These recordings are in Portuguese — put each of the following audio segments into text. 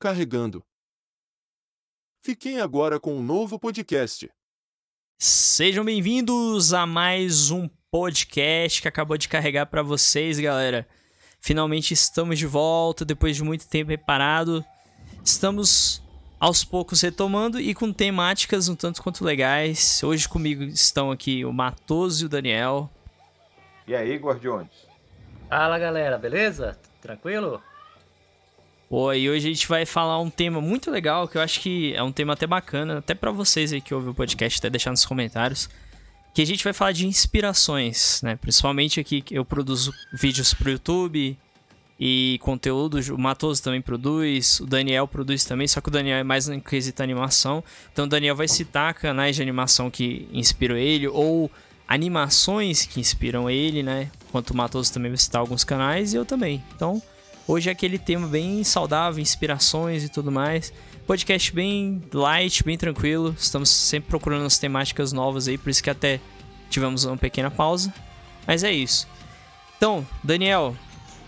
Carregando. Fiquem agora com um novo podcast. Sejam bem-vindos a mais um podcast que acabou de carregar para vocês, galera. Finalmente estamos de volta depois de muito tempo reparado. Estamos aos poucos retomando e com temáticas um tanto quanto legais. Hoje comigo estão aqui o Matoso e o Daniel. E aí, Guardiões? Fala galera, beleza? Tranquilo? Pô, e hoje a gente vai falar um tema muito legal, que eu acho que é um tema até bacana, até para vocês aí que ouvem o podcast, até deixar nos comentários, que a gente vai falar de inspirações, né? Principalmente aqui eu produzo vídeos pro YouTube e conteúdo, o Matoso também produz, o Daniel produz também, só que o Daniel é mais no quesito animação. Então o Daniel vai citar canais de animação que inspiram ele ou animações que inspiram ele, né? Enquanto o Matoso também vai citar alguns canais e eu também. Então, Hoje é aquele tema bem saudável, inspirações e tudo mais. Podcast bem light, bem tranquilo. Estamos sempre procurando as temáticas novas aí, por isso que até tivemos uma pequena pausa. Mas é isso. Então, Daniel,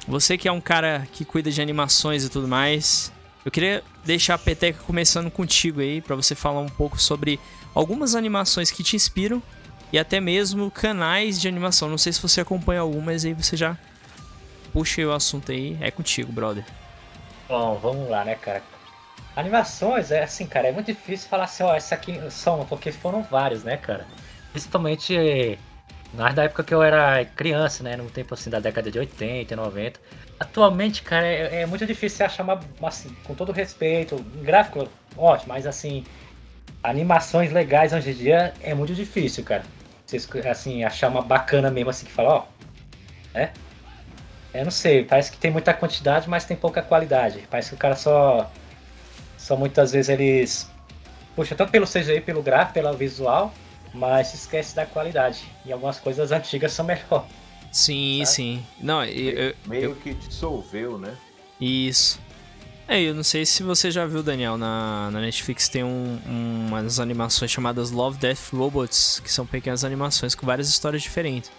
você que é um cara que cuida de animações e tudo mais, eu queria deixar a peteca começando contigo aí, para você falar um pouco sobre algumas animações que te inspiram e até mesmo canais de animação. Não sei se você acompanha algum, mas aí você já puxa o assunto aí, é contigo, brother. Bom, vamos lá, né, cara? Animações, é assim, cara, é muito difícil falar assim, ó, essa aqui são, porque foram vários, né, cara? Principalmente na época que eu era criança, né, no tempo assim da década de 80, 90. Atualmente, cara, é, é muito difícil achar uma, assim, com todo respeito, gráfico ótimo, mas assim, animações legais hoje em dia é muito difícil, cara. Vocês, assim, achar uma bacana mesmo assim que fala, ó, né? Eu não sei, parece que tem muita quantidade, mas tem pouca qualidade. Parece que o cara só. Só muitas vezes eles. Puxa, tanto pelo CGI, pelo gráfico, pelo visual, mas se esquece da qualidade. E algumas coisas antigas são melhor. Sim, sabe? sim. Não, eu, eu, meio que dissolveu, né? Isso. É, eu não sei se você já viu, Daniel, na, na Netflix tem um, um, umas animações chamadas Love, Death, Robots, que são pequenas animações com várias histórias diferentes.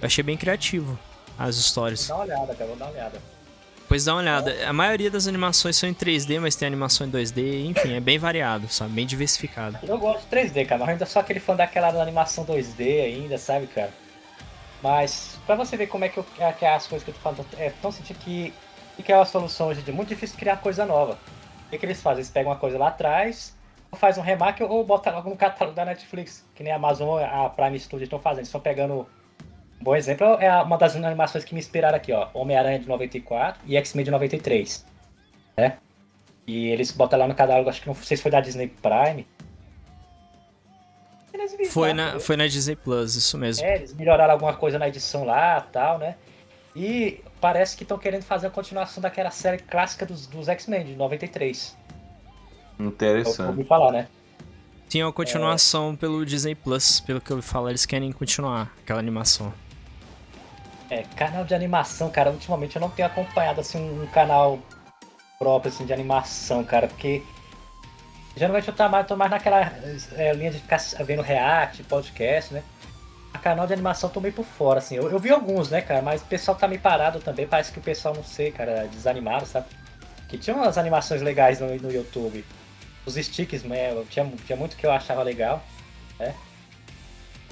Eu achei bem criativo as histórias. Vou dar uma olhada, cara, vou dar uma olhada. Pois dá uma olhada. A maioria das animações são em 3D, mas tem animação em 2D, enfim, é bem variado, sabe? Bem diversificado. Eu gosto de 3D, cara, mas ainda sou aquele fã daquela animação 2D ainda, sabe, cara? Mas, pra você ver como é que, eu, é, que é as coisas que eu tô falando, é tão sentindo que, que é uma solução hoje em dia, muito difícil criar coisa nova. O que, que eles fazem? Eles pegam uma coisa lá atrás, faz um remake ou bota logo no catálogo da Netflix, que nem a Amazon, a Prime Studio estão fazendo. Eles estão pegando bom exemplo é uma das animações que me inspiraram aqui, ó. Homem-Aranha de 94 e X-Men de 93. Né? E eles botam lá no catálogo, acho que não sei se foi da Disney Prime. Foi na, foi na Disney Plus, isso mesmo. É, eles melhoraram alguma coisa na edição lá tal, né? E parece que estão querendo fazer a continuação daquela série clássica dos, dos X-Men de 93. Interessante. Eu ouvi falar, né? Tinha uma continuação é... pelo Disney Plus, pelo que eu ouvi falar, eles querem continuar aquela animação. É, canal de animação, cara, ultimamente eu não tenho acompanhado assim um canal próprio assim, de animação, cara, porque geralmente eu tô mais, tô mais naquela é, linha de ficar vendo react, podcast, né? A canal de animação tô meio por fora, assim. Eu, eu, vi alguns, né, cara, mas o pessoal tá meio parado também, parece que o pessoal, não sei, cara, desanimado, sabe? Que tinha umas animações legais no, no YouTube. Os sticks, né, tinha, tinha muito que eu achava legal, né?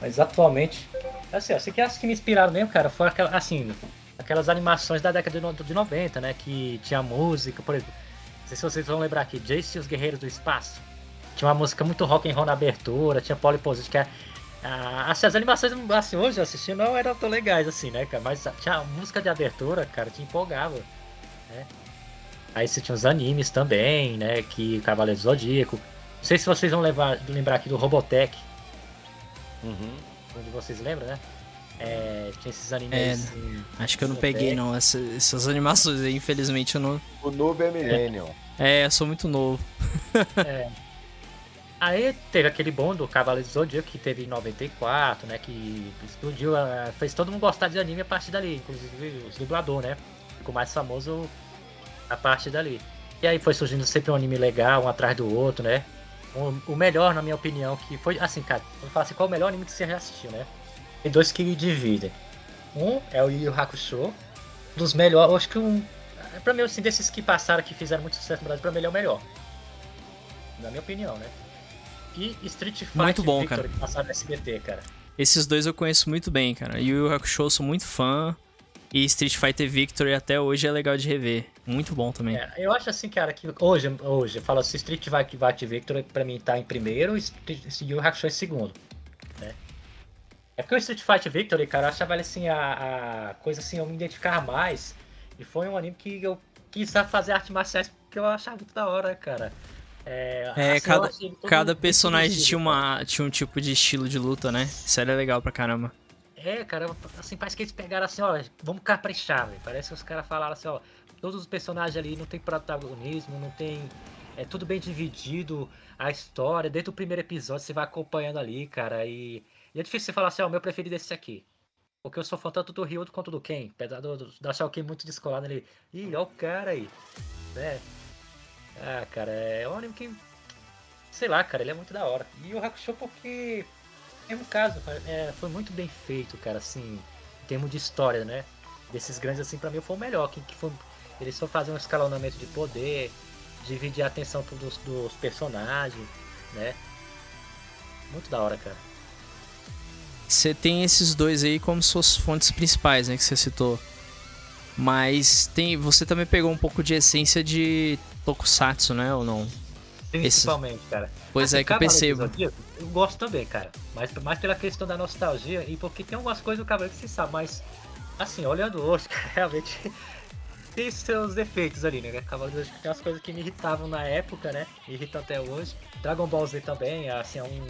Mas atualmente. Assim, ó, que as que me inspiraram mesmo, cara, foi assim, aquelas animações da década de 90, né? Que tinha música, por exemplo. Não sei se vocês vão lembrar aqui, Jace e os Guerreiros do Espaço. Tinha uma música muito rock and roll na abertura, tinha Polyposition, que é. Ah, assim, as animações, assim, hoje eu assisti não eram tão legais assim, né, cara? Mas tinha a música de abertura, cara, te empolgava, né? Aí você tinha os animes também, né? Que Cavaleiro Zodíaco. Não sei se vocês vão levar, lembrar aqui do Robotech, Uhum. Onde vocês lembram, né? É, tinha esses animes. É, assim, acho que eu não peguei, não. Essa, essas animações aí, infelizmente, eu não. O noob é Millennium. É, eu sou muito novo. é. Aí teve aquele bom do Cavaleiro do Zodíaco que teve em 94, né? Que explodiu, fez todo mundo gostar de anime a partir dali, inclusive os dublador, né? Ficou mais famoso a partir dali. E aí foi surgindo sempre um anime legal, um atrás do outro, né? O, melhor, na minha opinião, que foi. Assim, cara, vou falar assim, qual é o melhor anime que você já assistiu, né? Tem dois que dividem. Um é o Yu Yu Hakusho. Um dos melhores, acho que um. pra mim, assim, desses que passaram, que fizeram muito sucesso no Brasil, pra mim ele é o melhor. Na minha opinião, né? E Street Fighter Muito bom, Victory, cara. que passaram no SBT, cara. Esses dois eu conheço muito bem, cara. Yu Yu Hakusho eu sou muito fã. E Street Fighter Victory até hoje é legal de rever. Muito bom também. É, eu acho assim, cara, que hoje, hoje, fala assim, Street Fighter Victory pra mim tá em primeiro e Yu Hakusho em segundo, né? É porque o Street Fighter Victory, cara, eu achava assim, a, a coisa assim, eu me identificar mais. E foi um anime que eu quis fazer artes marciais porque eu achava muito da hora, cara. É, É, assim, eu cada, cada personagem tinha, uma, tinha um tipo de estilo de luta, né? Isso era legal pra caramba. É, cara, assim, parece que eles pegaram assim, ó, vamos caprichar, velho. Parece que os caras falaram assim, ó, todos os personagens ali não tem protagonismo, não tem. É tudo bem dividido, a história, desde o primeiro episódio você vai acompanhando ali, cara, e, e é difícil você falar assim, ó, o meu preferido é esse aqui. Porque eu sou fã tanto do Ryu quanto do Ken, apesar do, do, de achar o Ken muito descolado ali. Ih, ó o cara aí, né? Ah, cara, é um anime que. Sei lá, cara, ele é muito da hora. E o Hakusho porque mesmo caso, é, foi muito bem feito, cara, assim, em termos de história, né? Desses grandes, assim, pra mim foi o melhor. Que, que foi, eles só faziam um escalonamento de poder, dividir a atenção dos, dos personagens, né? Muito da hora, cara. Você tem esses dois aí como suas fontes principais, né? Que você citou. Mas tem, você também pegou um pouco de essência de Tokusatsu, né? Ou não? Principalmente, cara. Pois Assim, é que eu percebo. Eu gosto também, cara. Mas mais pela questão da nostalgia e porque tem algumas coisas do Cavaleiro que se sabe, mas assim, olhando hoje, cara, realmente tem seus defeitos ali, né? Cavaleiro do Zodíaco tem umas coisas que me irritavam na época, né? Me irritam até hoje. Dragon Ball Z também, assim, é um.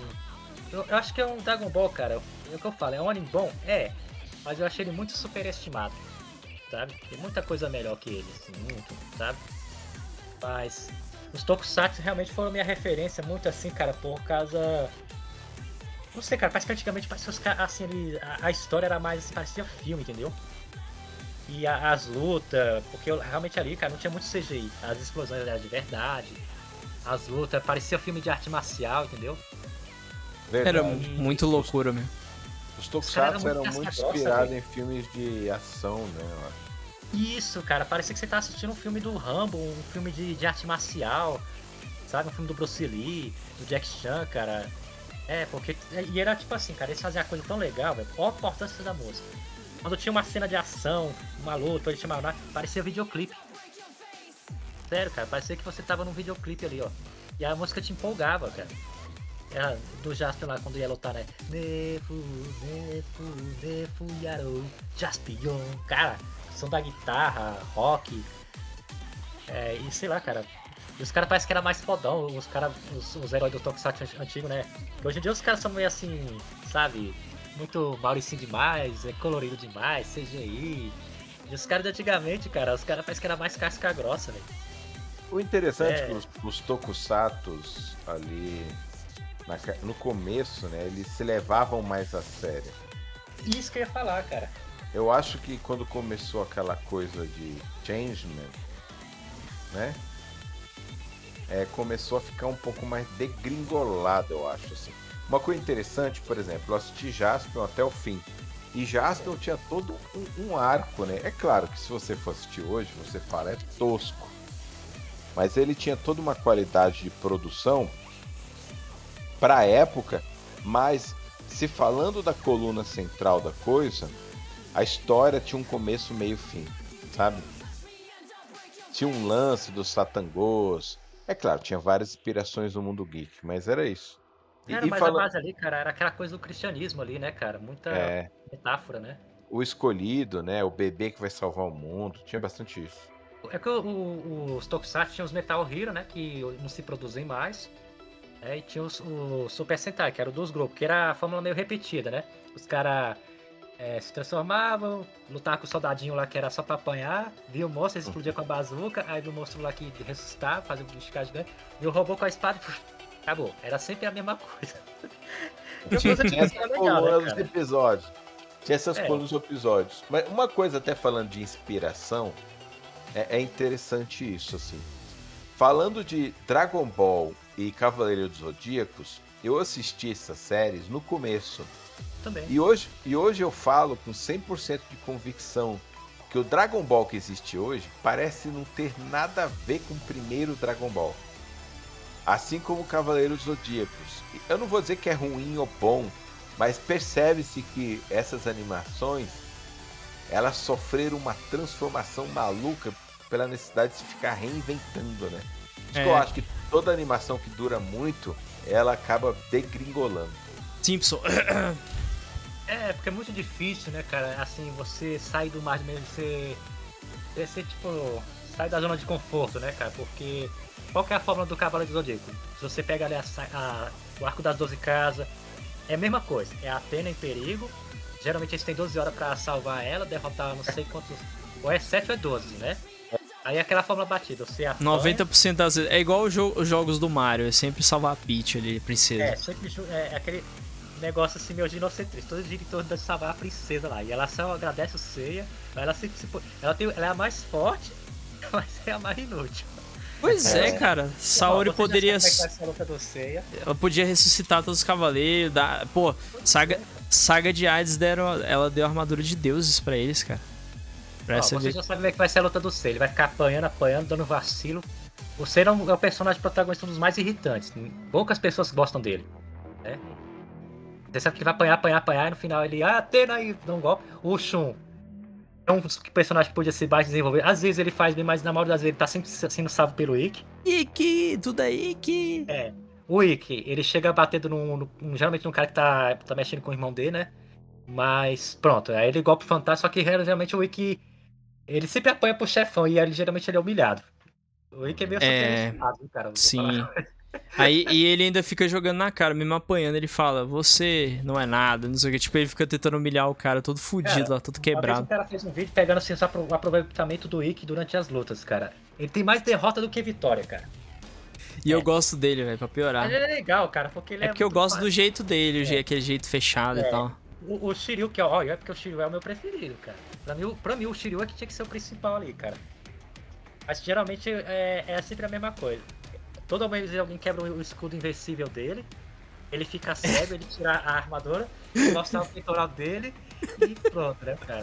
Eu, eu acho que é um Dragon Ball, cara. É o que eu falo, é um anime bom? É. Mas eu achei ele muito superestimado. Sabe? Tem muita coisa melhor que ele, assim, muito, sabe? Mas os Tokusatsu realmente foram minha referência muito assim, cara, por causa. Não sei, cara, parece que antigamente parecia os caras, assim, ele- a, a história era mais assim, parecia filme, entendeu? E a- as lutas, porque eu- realmente ali, cara, não tinha muito CGI. As explosões eram de verdade. As lutas, parecia filme de arte marcial, entendeu? Verdade. Era muito loucura mesmo. Os Tokusatsu eram muito inspirados em filmes de ação, né? eu acho. Isso, cara, parecia que você tá assistindo um filme do Rambo, um filme de, de arte marcial, sabe? Um filme do Bruce Lee, do Jack Chan, cara. É, porque. E era tipo assim, cara, eles faziam a coisa tão legal, velho. Olha a importância da música. Quando tinha uma cena de ação, uma luta, eles chamavam, né? parecia videoclipe. Sério, cara, parecia que você tava num videoclipe ali, ó. E a música te empolgava, cara. Era do Jasper lá quando ia lutar, né? Nefu, Nefu, Nefu, Yarou, Jaspion. Cara, som da guitarra, rock. É, e sei lá, cara. E os caras parecem que era mais fodão, os caras, os, os heróis do Tokusatsu antigo, né? Hoje em dia os caras são meio assim, sabe? Muito Mauricinho demais, é colorido demais, CGI. E os caras de antigamente, cara, os caras parecem que era mais casca grossa, velho. O interessante É. que os, os Tokusatos ali na no começo, né, eles se levavam mais a sério. Isso que eu ia falar, cara. Eu acho que quando começou aquela coisa de Changeman, né? É, começou a ficar um pouco mais degringolado, eu acho assim. Uma coisa interessante, por exemplo, eu assisti Jaspion até o fim. E Jaspion tinha todo um, um arco, né? É claro que se você for assistir hoje, você fala é tosco. Mas ele tinha toda uma qualidade de produção para a época, mas se falando da coluna central da coisa, a história tinha um começo, meio fim, sabe? Tinha um lance dos satangos. É claro, tinha várias inspirações do mundo geek, mas era isso. Era, e mas fala- a base ali, cara, era aquela coisa do cristianismo ali, né, cara? Muita É, metáfora, né? o escolhido, né? O bebê que vai salvar o mundo. Tinha bastante isso. É que o- o- os Tokusatsu tinham os Metal Hero, né? Que não se produzem mais. É, e tinha os, o Super Sentai, que era o dos grupos, que era a fórmula meio repetida, né? Os caras se transformavam, lutavam com o soldadinho lá que era só pra apanhar, via o monstro, eles explodiam com a bazuca, aí viu o monstro lá que ressuscitava, fazia o bicho ficar gigante, viu o robô com a espada e acabou. Era sempre a mesma coisa. Coisa Tinha tipo, essas né, colunas dos episódios. Tinha essas É. colunas episódios. Mas uma coisa, até falando de inspiração, é, é interessante isso, assim. Falando de Dragon Ball e Cavaleiro dos Zodíacos, eu assisti essas séries no começo. Também. E hoje, e hoje eu falo com 100% de convicção que o Dragon Ball que existe hoje parece não ter nada a ver com o primeiro Dragon Ball. Assim como Cavaleiros Zodíacos. Eu não vou dizer que é ruim ou bom, mas percebe-se que essas animações elas sofreram uma transformação maluca pela necessidade de se ficar reinventando, né? Acho É. que eu acho que toda animação que dura muito, ela acaba degringolando. Simpson. É, porque é muito difícil, né, cara? Assim, você sair do mar mesmo, você. Você, tipo, sai da zona de conforto, né, cara? Porque. Qual que é a fórmula do Cavaleiro do Zodíaco? Se você pega ali a, a- o Arco das 12 Casas, é a mesma coisa. É a Atena em perigo. Geralmente eles têm 12 horas pra salvar ela, derrotar não sei quantos. Ou é 7 ou é 12, né? Aí é aquela fórmula batida. Você apanha, 90% das vezes. É igual os jo- os jogos do Mario, é sempre salvar a Peach ali, princesa. É, sempre é, aquele negócio assim meio ginocentrista, todo gira em torno de salvar a princesa lá. E ela só agradece o Seiya, mas ela sempre se. Ela, tem, ela é a mais forte, mas é a mais inútil. Pois é, É. cara. Saori você poderia. é. Ela podia ressuscitar todos os cavaleiros. Dar... Pô, saga, saga de Hades deram. Ela deu armadura de deuses pra eles, cara. Pra Ó, você já sabe como é que vai ser a luta do Seiya. Ele vai ficar apanhando, apanhando, dando vacilo. O Seiya é um- é o personagem protagonista um dos mais irritantes. Poucas pessoas gostam dele. Né? Você sabe que ele vai apanhar, apanhar, apanhar, e no final ele, ah, Atena aí, dá um golpe. O Shun é um dos personagens que podia ser mais desenvolvido. Às vezes ele faz bem, mas na maioria das vezes ele tá sempre sendo salvo pelo Ikki. Ikki, tudo aí, Ikki. É. O Ikki, ele chega batendo num, num- geralmente num cara que tá, tá mexendo com o irmão dele, né? Mas pronto, aí ele golpe fantástico, só que geralmente o Ikki, ele sempre apanha pro chefão e ele, geralmente ele é humilhado. O Ikki é meio É, superestimado, viu, cara? Sim. Aí, e ele ainda fica jogando na cara, mesmo apanhando. Ele fala: Você não é nada, não sei o que. Tipo, ele fica tentando humilhar o cara, todo fudido Cara, lá, todo quebrado. cara fez um vídeo pegando assim, o aproveitamento do Ikki durante as lutas, cara. Ele tem mais derrota do que vitória, cara. E eu gosto dele, velho, pra piorar. Mas ele é legal, cara, porque ele É é. porque eu gosto fácil. do jeito dele, o je- aquele jeito fechado e É. tal. O, o Shiryu, que é, ó, é porque o Shiryu é o meu preferido, cara. Pra mim, o- pra mim, o Shiryu é que tinha que ser o principal ali, cara. Mas geralmente é, é sempre a mesma coisa. Toda vez alguém quebra o escudo invencível dele, ele fica cego, ele tira a armadura, mostra o peitoral dele e pronto, né, cara?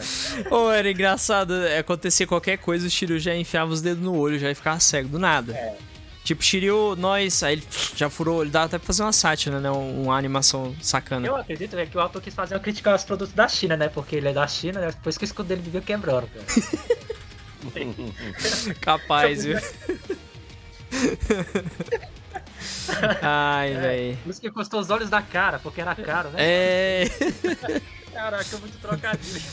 Ô, era engraçado, é, acontecia qualquer coisa, o Shiryu já enfiava os dedos no olho, já ia ficar cego, do nada. É. Tipo, Shiryu, nós, aí ele já furou olho, dá até pra fazer uma sátira, né? um- Uma animação sacana. Eu acredito é, que o autor quis fazer uma crítica aos produtos da China, né? Porque ele é da China, né? Isso que o escudo dele viveu quebrando, cara. Capaz, viu? Ai, velho. Por isso que custou os olhos da cara, porque era caro, né? É. Caraca, muito trocadilho.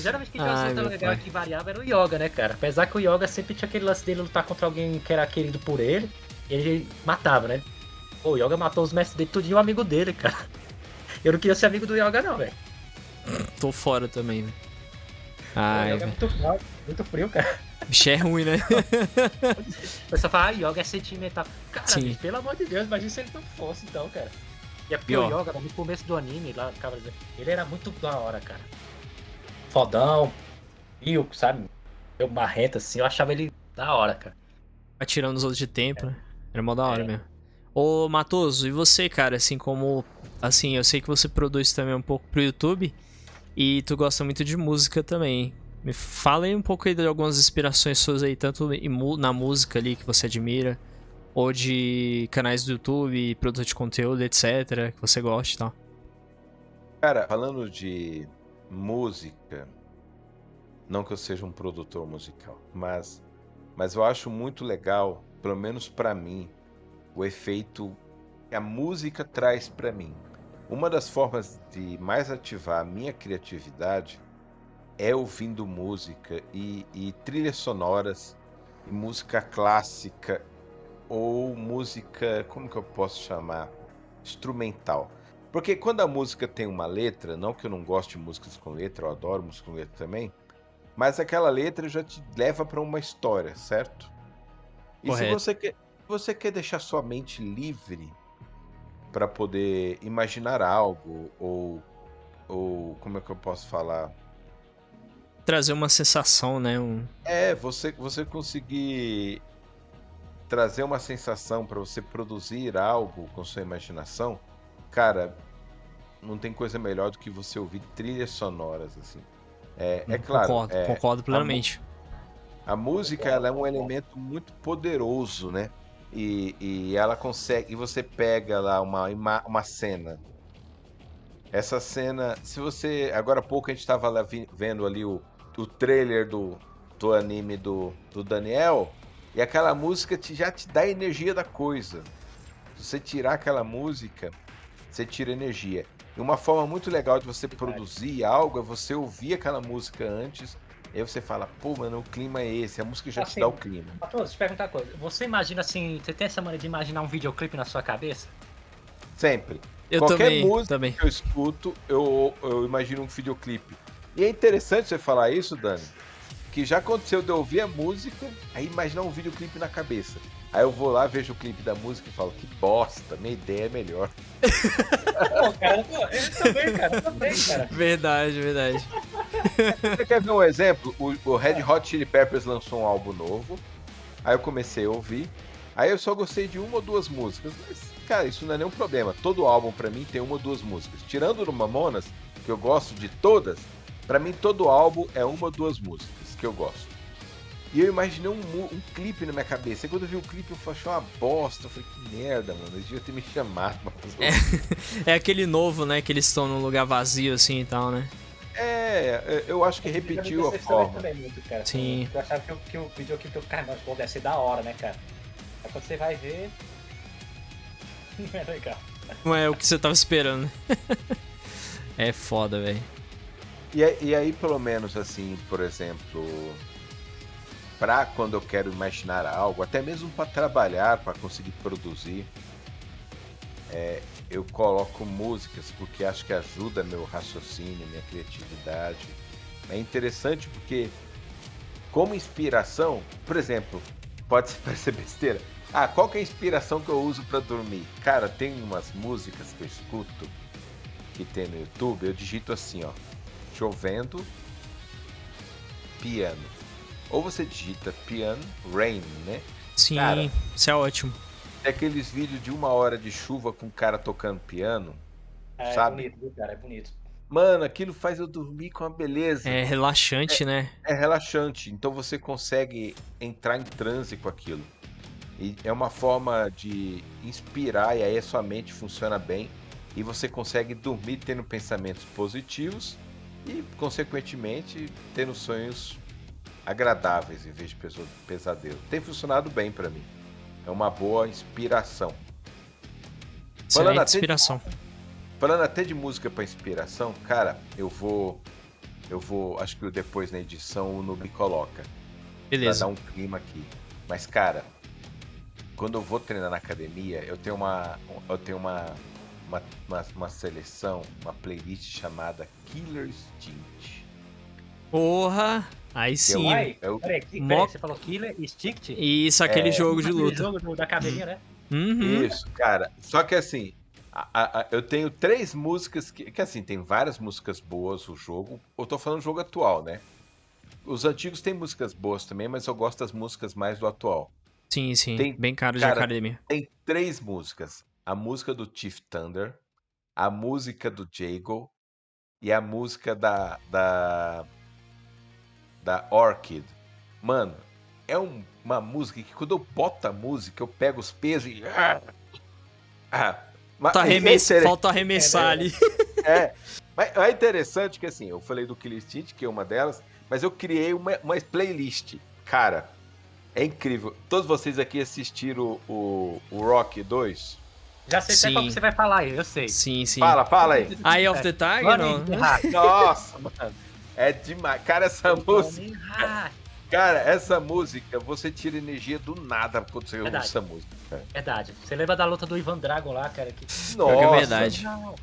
Geralmente quem tinha luta meu legal pai. que variava era o Yoga, né, cara? Apesar que o Yoga sempre tinha aquele lance dele lutar contra alguém que era querido por ele, ele matava, né? Pô, o Yoga matou os mestres dele, tudinho um amigo dele, cara. Eu não queria ser amigo do Yoga, não, velho. Tô fora também, velho. Ai, Yoga é muito frio, muito frio, cara. Bicho é ruim, né? Pessoal fala, ah, Yoga é sentimental. Cara, Sim. pelo amor de Deus, imagina se ele não fosse, então, cara. E é porque E, ó. o Yoga, no começo do anime, lá Cavaleiro, ele era muito da hora, cara. Fodão, fio, sabe? Eu marreta, assim, eu achava ele da hora, cara. Atirando os outros de tempo, né? Era mó da hora É. mesmo. Ô, Matoso, e você, cara? Assim como. Assim, eu sei que você produz também um pouco pro YouTube. E tu gosta muito de música também. Me fala aí um pouco aí de algumas inspirações suas aí, tanto na música ali que você admira, ou de canais do YouTube, produtor de conteúdo, etc., que você gosta e tal. Cara, falando de música, não que eu seja um produtor musical, mas, mas eu acho muito legal, pelo menos pra mim, o efeito que a música traz pra mim. Uma das formas de mais ativar a minha criatividade é ouvindo música e, e trilhas sonoras, e música clássica ou música, como que eu posso chamar? Instrumental. Porque quando a música tem uma letra, não que eu não goste de músicas com letra, eu adoro música com letra também, mas aquela letra já te leva para uma história, certo? E se você quer, você quer deixar sua mente livre para poder imaginar algo ou ou como é que eu posso falar? Trazer uma sensação, né? Um... É, você você conseguir trazer uma sensação para você produzir algo com sua imaginação, cara, não tem coisa melhor do que você ouvir trilhas sonoras, assim. É, é claro. Concordo, é, concordo plenamente. A, a música ela é um elemento muito poderoso, né? E, e ela consegue. E você pega lá uma, uma cena. Essa cena. Se você. Agora há pouco a gente estava lá vi, vendo ali o, o trailer do, do anime do, do Daniel. E aquela música te, já te dá a energia da coisa. Se você tirar aquela música, você tira energia. E uma forma muito legal de você produzir algo é você ouvir aquela música antes. E aí você fala, pô, mano, o clima é esse, a música já Assim, te dá o clima. Patrão, deixa eu te perguntar uma coisa. Você imagina assim, você tem essa maneira de imaginar um videoclipe na sua cabeça? Sempre. Eu Qualquer também, música também. que eu escuto, eu, eu imagino um videoclipe. E é interessante você falar isso, Dani, que já aconteceu de eu ouvir a música, aí imaginar um videoclipe na cabeça. Aí eu vou lá, vejo o clipe da música e falo, que bosta, minha ideia é melhor. Pô, cara, pô, eu também, cara, eu também, cara. Verdade, verdade. Você quer ver um exemplo? O, o Red Hot Chili Peppers lançou um álbum novo. Aí eu comecei a ouvir. Aí eu só gostei de uma ou duas músicas. Mas, cara, isso não é nenhum problema. Todo álbum pra mim tem uma ou duas músicas. Tirando no Mamonas, que eu gosto de todas, pra mim todo álbum é uma ou duas músicas que eu gosto. E eu imaginei um, um clipe na minha cabeça. E quando eu vi o clipe, eu achei uma bosta. Eu falei, que merda, mano. Eles deviam ter me chamado um É aquele novo, né? Que eles estão num lugar vazio assim e tal, né? É, eu acho que repetiu a forma. também muito, cara. Sim. Eu achava que, o- que o videoclipe, eu, cara, mas, pô, deve ser da hora, né, cara? Aí quando você vai ver. Não é legal. Não é o que você tava esperando. é foda, velho. E, aí- e aí, pelo menos assim, por exemplo, pra quando eu quero imaginar algo, até mesmo para trabalhar, para conseguir produzir, é, eu coloco músicas porque acho que ajuda meu raciocínio, minha criatividade. É interessante porque, como inspiração, por exemplo, pode parecer besteira. Ah, qual que é a inspiração que eu uso para dormir? Cara, tem umas músicas que eu escuto que tem no YouTube, eu digito assim, ó chovendo, piano. Ou você digita piano, rain, né? Sim, Cara. isso é ótimo. É aqueles vídeos de uma hora de chuva com o cara tocando piano. É, Sabe? bonito, viu, cara? É bonito. Mano, aquilo faz eu dormir com uma beleza. É relaxante, né? É relaxante, então você consegue entrar em transe com aquilo. E é uma forma de inspirar, e aí a sua mente funciona bem. E você consegue dormir tendo pensamentos positivos e, consequentemente, tendo sonhos agradáveis em vez de pesadelo. Tem funcionado bem pra mim. É uma boa inspiração. Falando até de- inspiração. Falando até de música pra inspiração, cara, eu vou. Eu vou. Acho que depois na edição o Nubi coloca. Pra Beleza. dar um clima aqui. Mas, cara, quando eu vou treinar na academia, eu tenho uma. Eu tenho uma. Uma, uma, uma seleção, uma playlist chamada Killer Instinct. Porra! Aí sim. Uai, eu- peraí, que, Mo- peraí, você falou Killer Instinct? Isso, aquele É. jogo de Aquele luta. jogo do- da caveirinha, né? Uhum. Isso, cara. Só que assim, a- a- a- eu tenho três músicas que, que assim, tem várias músicas boas o jogo. Eu tô falando do jogo atual, né? Os antigos têm músicas boas também, mas eu gosto das músicas mais do atual. Sim, sim. Tem- Bem caro de cara, academia. Tem três músicas. A música do Chief Thunder, a música do Jago e a música da da da Orchid. Mano, é um- uma música que quando eu boto a música, eu pego os pesos e ah, mas Falta, é arremess... inter- Falta arremessar É, ali. é, mas é interessante que assim, eu falei do Killer Instinct, que é uma delas, mas eu criei uma, uma playlist. Cara, é incrível. Todos vocês aqui assistiram o, o, o Rock 2? Já sei até qual Sim. que você vai falar aí, eu sei. Sim, sim. Fala, fala aí. Eye of the Tiger, não? Nossa, mano. É demais. Cara, essa música. Running Hard. Cara, essa música, você tira energia do nada quando você ouve essa música. Verdade. Você lembra da luta do Ivan Dragon lá, cara? Que... Que é Nossa. verdade. Não,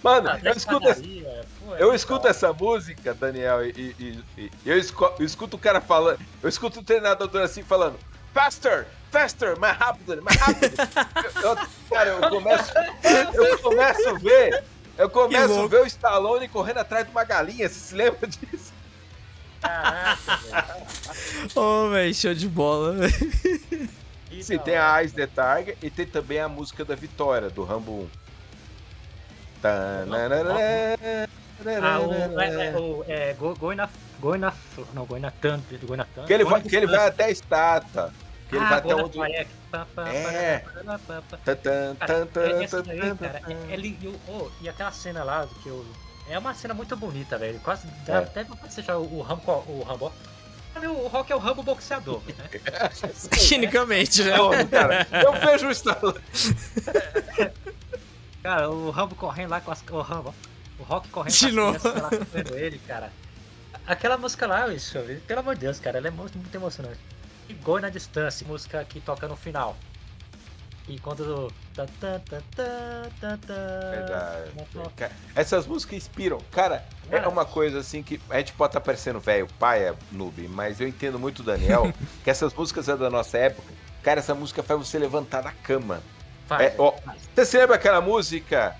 Mano, ah, eu escuto, essa- pô, é eu escuto essa música, Daniel, e, e- e- eu, esco- eu escuto o cara falando, eu escuto o treinador assim falando, faster, faster, mais rápido, mais rápido. Eu- eu- cara, eu começo, eu começo a ver, eu começo a ver o Stallone correndo atrás de uma galinha, você se lembra disso? Caraca, velho. Ô, velho, show de bola. Que Sim, tem a Eyes the Tiger e tem também a música da Vitória, do Rambo 1. Ah, o, é, é, o, é, go, não, Goina Tan, Goina Tan. Que ele vai, que ele vai até a estátua. Que ele ah, vai até onde... É. é- é, é e o- oh, e aquela cena lá que eu. É uma cena muito bonita, velho. Quase dá É. até de deixar o, Rambo. O Rambo. O Rock é o Rambo boxeador, né? Tecnicamente, né? Cara, eu vejo o Stallone. Cara, o Rambo correndo lá com as. O Rambo. O Rock correndo De com as novo. lá correndo ele, cara. Aquela música lá, isso, pelo amor de Deus, cara, ela é muito, muito emocionante. Goi na distância, música que toca no final. E quando. tá, tá, tá, tá, tá, tá, Verdade. tá, Essas músicas inspiram. Cara, é uma coisa assim que a gente pode estar parecendo velho, pai é noob, mas eu entendo muito o Daniel, que essas músicas é da nossa época. Cara, essa música faz você levantar da cama. Faz, É, ó, faz. Você se lembra aquela música?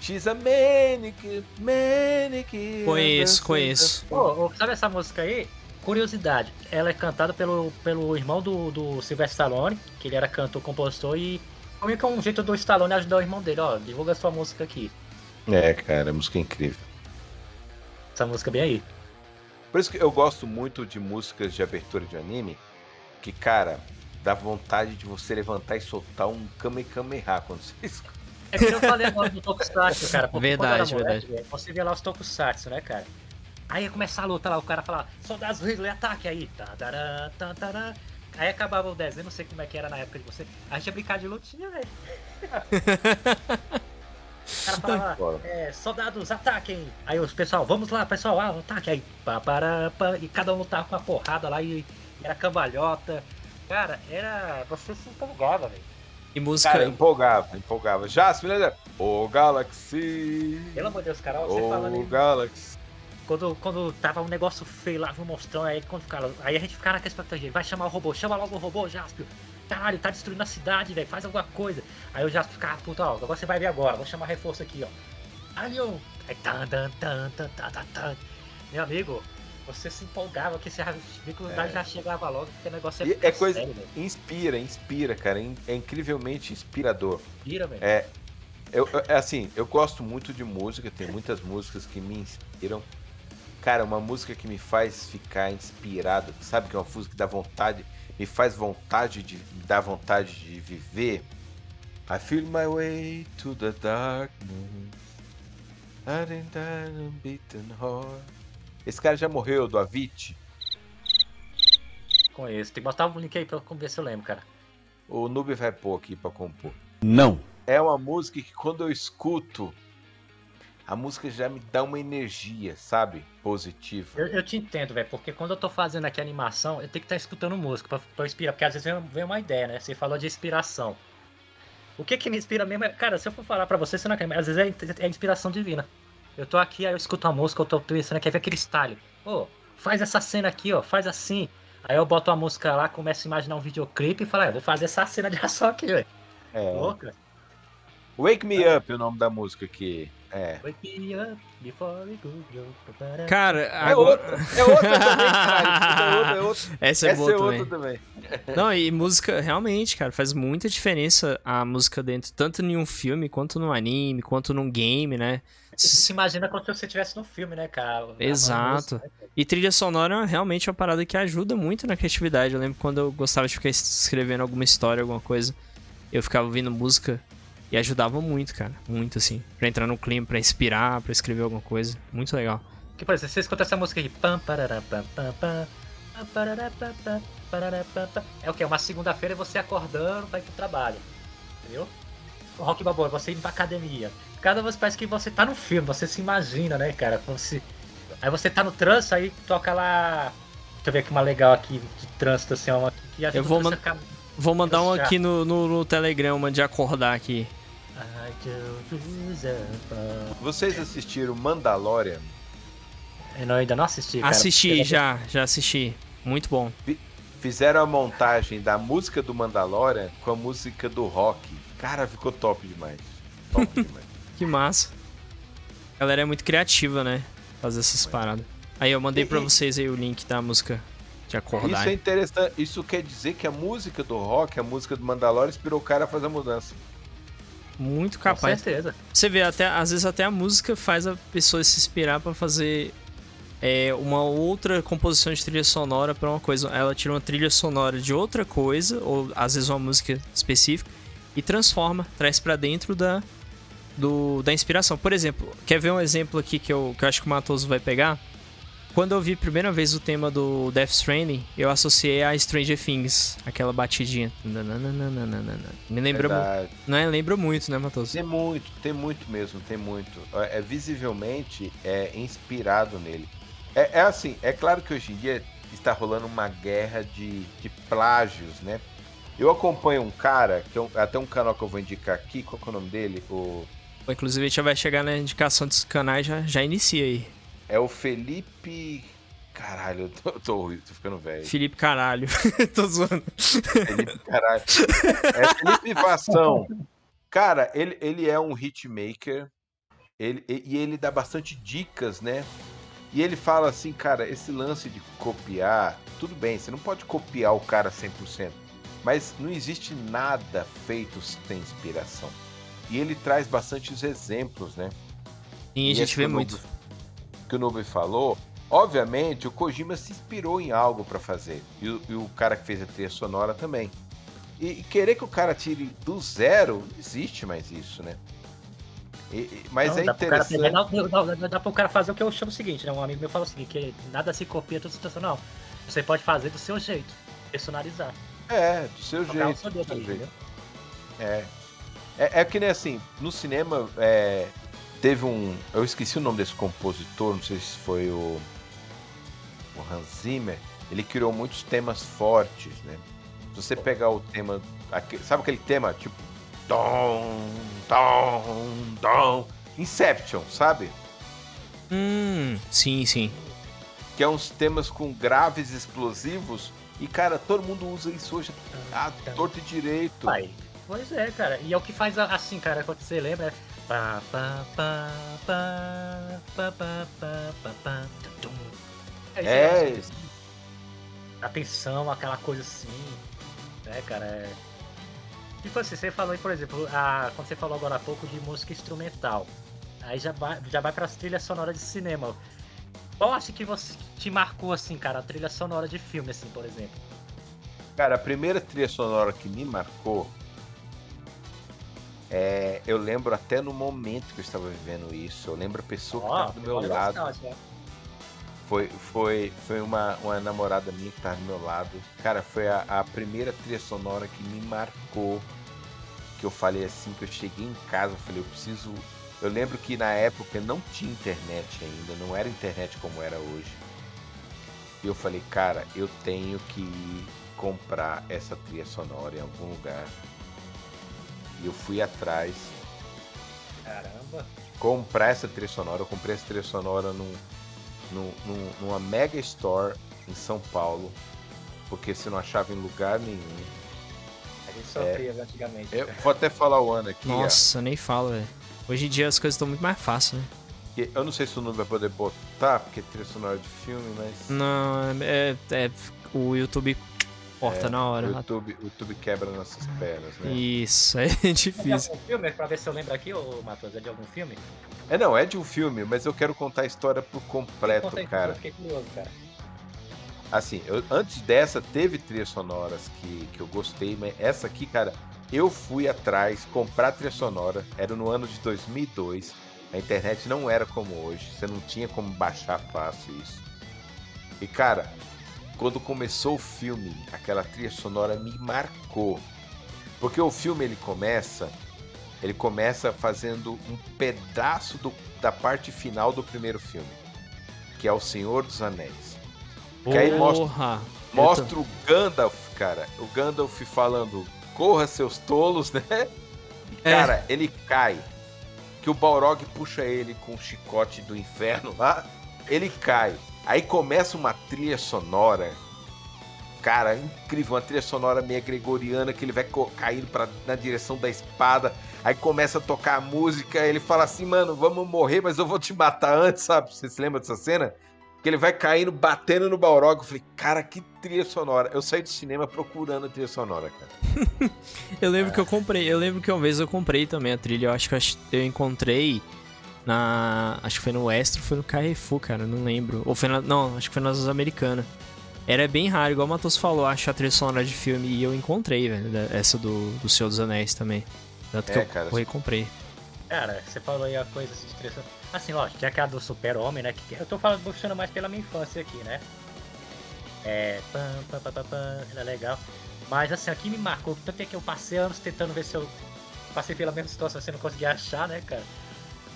She's a manic, manic. Conheço, conheço. Ô, ô, sabe essa música aí? Curiosidade, ela é cantada pelo, pelo irmão do, do Sylvester Stallone, que ele era cantor, compositor, e como é que é um jeito do Stallone ajudar o irmão dele, ó, divulga sua música aqui. É, cara, música incrível. Essa música bem aí. Por isso que eu gosto muito de músicas de abertura de anime, que, cara, dá vontade de você levantar e soltar um Kame Kameha quando você escuta. É que eu falei agora do Tokusatsu, cara. porque Verdade, moleque, verdade. Você vê lá os Tokusatsu, né, cara? Aí ia começar a luta lá, o cara fala, soldados Ridley, ataque aí. Aí acabava o desenho, não sei como é que era na época de você. A gente ia brincar de lutinha, velho. O cara falava, é, soldados, ataquem! Aí os pessoal, vamos lá, pessoal, ah, ataque aí. Pá, pará, pá, e cada um lutava com uma porrada lá e, era cambalhota. Cara, era. Você se empolgava, velho. E música. Cara, empolgava, empolgava. Já, se lembra? O Galaxy. Pelo amor de Deus, cara, ó, você falando O. Galaxy. Quando, quando tava um negócio feio lá, viu, mostrando, aí quando ficava, aí a gente ficava naquela expectativa, vai chamar o robô, chama logo o robô, Jaspio. Caralho, tá destruindo a cidade, velho, faz alguma coisa. Aí o Jaspio ficava, puta, ó, agora você vai ver agora, vou chamar reforço aqui, ó. Alien! Aí tan, tan, tan, tan, tan, tan. Meu amigo, você se empolgava que esse dificuldade já chegava logo, porque o negócio é, é coisa- sério. Inspira, inspira, cara. É incrivelmente inspirador. Vira, velho. É, eu- é assim, eu gosto muito de música, tem muitas músicas que me inspiram. Cara, uma música que me faz ficar inspirado, sabe que é uma música que dá vontade, me faz vontade de dá vontade de viver. I feel my way to the darkness. I died a beaten heart. Esse cara já morreu do Avicii. Conheço. Tem que botar um link aí pra ver se eu lembro, cara. O Noob vai pôr aqui pra compor. Não. É uma música que quando eu escuto, a música já me dá uma energia, sabe? Positiva. Eu, eu te entendo, velho, porque quando eu tô fazendo aqui animação, eu tenho que estar escutando música pra, pra inspirar, porque às vezes vem, vem uma ideia, né? Você falou de inspiração. O que que me inspira mesmo é, cara, se eu for falar pra você, você não acredita, às vezes é, é inspiração divina. Eu tô aqui, aí eu escuto a música, eu tô pensando aqui, aí vem aquele style. Ô, faz essa cena aqui, ó, faz assim. Aí eu boto a música lá, começo a imaginar um videoclipe e falo, ah, eu vou fazer essa cena de ação aqui, velho. É. Louca. Wake Me Up é o nome da música aqui. É. Wake me up before we go. Cara, É agora. outra, é outra também, cara. É outra, é outra. Essa é Essa boa é também. outra também. Não, e música, realmente, cara, faz muita diferença a música dentro, tanto em um filme, quanto no anime, quanto num game, né? Se imagina como se você estivesse no filme, né, cara? Exato. Né? E trilha sonora realmente é uma parada que ajuda muito na criatividade. Eu lembro quando eu gostava de ficar escrevendo alguma história, alguma coisa, eu ficava ouvindo música e ajudava muito, cara. Muito, assim. Pra entrar no clima, pra inspirar, pra escrever alguma coisa. Muito legal. Que, por exemplo, você escuta essa música aqui. Pam, parará. É o que? Uma segunda-feira você acordando pra ir pro trabalho. Entendeu? O Rock Balboa, você indo pra academia. Cada vez parece que você tá no filme, você se imagina, né, cara? Aí você tá no trânsito, aí toca lá. Deixa eu ver aqui uma legal aqui de trânsito, assim, uma que ajuda Eu vou man- ficar- Vou mandar um aqui no, no, no Telegram, uma de acordar aqui. Vocês assistiram Mandalorian? Eu não, ainda não assisti, cara. Assisti, já, já assisti. Muito bom. Fizeram a montagem da música do Mandalorian com a música do rock. Cara, ficou top demais. Top demais. Que massa. A galera é muito criativa, né? Fazer essas paradas. Aí eu mandei pra E- vocês aí o link da música de acordar. Isso é interessante. Isso quer dizer que a música do rock, a música do Mandalorian, inspirou o cara a fazer a mudança. Muito capaz. Com certeza. Você vê, até, às vezes até a música faz a pessoa se inspirar para fazer é, uma outra composição de trilha sonora para uma coisa. Ela tira uma trilha sonora de outra coisa, ou às vezes uma música específica, e transforma, traz para dentro da, do, da inspiração. Por exemplo, quer ver um exemplo aqui que eu, que eu acho que o Matoso vai pegar? Quando eu vi a primeira vez o tema do Death Stranding, eu associei a Stranger Things, aquela batidinha. Me lembra muito. Não é? Lembra muito, né, Matoso? Tem muito, tem muito mesmo, tem muito. É, é visivelmente é inspirado nele. É, é, assim, é claro que hoje em dia está rolando uma guerra de, de plágios, né? Eu acompanho um cara, que é até um canal que eu vou indicar aqui, qual é o nome dele? O... Inclusive a gente já vai chegar na indicação dos canais, já, já inicia aí. É o Felipe. Caralho, eu tô, tô, tô ficando velho. Felipe Caralho. tô zoando. Felipe Caralho. É Felipe Vação. Cara, ele, ele é um hitmaker. Ele, e ele dá bastante dicas, né? E ele fala assim, cara, esse lance de copiar, tudo bem, você não pode copiar o cara 100%, mas não existe nada feito sem inspiração. E ele traz bastantes exemplos, né? Sim, a gente vê muito que o Nube falou, obviamente o Kojima se inspirou em algo para fazer. E o, e o, cara que fez a trilha sonora também. E, e, querer que o cara tire do zero, não existe mais isso, né? E, mas não, é dá interessante. Pro cara, dá, dá, pro cara fazer o que eu chamo o seguinte, né? Um amigo meu fala o seguinte, que nada se copia tudo situacional. Você pode fazer do seu jeito, personalizar. É, do seu jeito. Do seu jeito. É. é. É que nem assim, no cinema, é, Teve um. Eu esqueci o nome desse compositor, não sei se foi o. O Hans Zimmer. Ele criou muitos temas fortes, né? Se você pegar o tema. Sabe aquele tema tipo. Dom, dom, dom. Inception, sabe? Hum, sim, sim. Que é uns temas com graves explosivos. E, cara, todo mundo usa isso hoje a torto e direito. Pai. Pois é, cara. E é o que faz assim, cara, quando você lembra, Pá, pá, pá, pá, pá, pá, pá, pá, pá, é, é isso. Atenção, aquela coisa assim. Né, cara? É... Tipo assim, você falou aí, por exemplo, a... quando você falou agora há pouco de música instrumental. Aí já vai, já vai pras trilhas sonoras de cinema. Qual acha que você te marcou, assim, cara, a trilha sonora de filme, assim, por exemplo? Cara, a primeira trilha sonora que me marcou é, eu lembro até no momento que eu estava vivendo isso. Eu lembro a pessoa que estava do meu lado. Foi, foi, foi uma, uma namorada minha que estava do meu lado. Cara, foi a, a primeira trilha sonora que me marcou. Que eu falei assim, que eu cheguei em casa, eu falei, eu preciso. Eu lembro que na época não tinha internet ainda, não era internet como era hoje. E eu falei, cara, eu tenho que ir comprar essa trilha sonora em algum lugar e eu fui atrás. Caramba! Comprar essa trilha sonora. Eu comprei essa trilha sonora num, num, num, numa mega store em São Paulo. Porque se não achava em lugar nenhum. A gente sofria é, antigamente. Eu vou até falar o ano aqui. Nossa, ó. nem falo, velho. Hoje em dia as coisas estão muito mais fáceis, né? Eu não sei se o Nuno vai poder botar, porque é trilha sonora de filme, mas. Não, é, é o YouTube corta é, na hora. O YouTube, o YouTube quebra nossas pernas, né? Isso, é difícil. É de algum filme? Pra ver se eu lembro aqui, ô Matheus, é de algum filme? É, não, é de um filme, mas eu quero contar a história por completo, cara. Eu fiquei curioso, cara. Assim, eu, antes dessa, teve trilhas sonoras que, que eu gostei, mas essa aqui, cara, eu fui atrás comprar trilha sonora, era no ano de 2002. A internet não era como hoje, você não tinha como baixar fácil isso. E cara, quando começou o filme, aquela trilha sonora me marcou. Porque o filme ele começa, ele começa fazendo um pedaço do, da parte final do primeiro filme, que é o Senhor dos Anéis. Que aí mostra, mostra o Gandalf, cara. O Gandalf falando: "Corra seus tolos", né? E, é. cara, é. ele cai. Que o Balrog puxa ele com o chicote do inferno lá, ele cai. Aí começa uma trilha sonora. Cara, incrível, uma trilha sonora meio gregoriana que ele vai caindo pra, na direção da espada. Aí começa a tocar a música, ele fala assim, mano, vamos morrer, mas eu vou te matar antes, sabe? Você se lembra dessa cena? Que ele vai caindo, batendo no Balrog. Eu falei, cara, que trilha sonora. Eu saí do cinema procurando a trilha sonora, cara. eu lembro que eu comprei, eu lembro que uma vez eu comprei também a trilha. Eu acho que eu encontrei na. Acho que foi no Extra, foi no Carrefour, cara, não lembro. Ou foi na. Não, acho que foi nas Americanas. Era bem raro, igual o Matos falou, acho a trilha sonora de filme e eu encontrei, velho, essa do, do Senhor dos Anéis também. Tanto é, que eu cara, comprei. Cara, você falou aí a coisa assim, de trilha sonora. Assim, lógico, tinha aquela do Super-Homem, né? Que eu tô falando, puxando mais pela minha infância aqui, né? É. Pam, pam, pam, pam, pam, era legal. Mas assim, aqui me marcou, tanto é que eu passei anos tentando ver se eu. Passei pela mesma situação, você não conseguia achar, né, cara?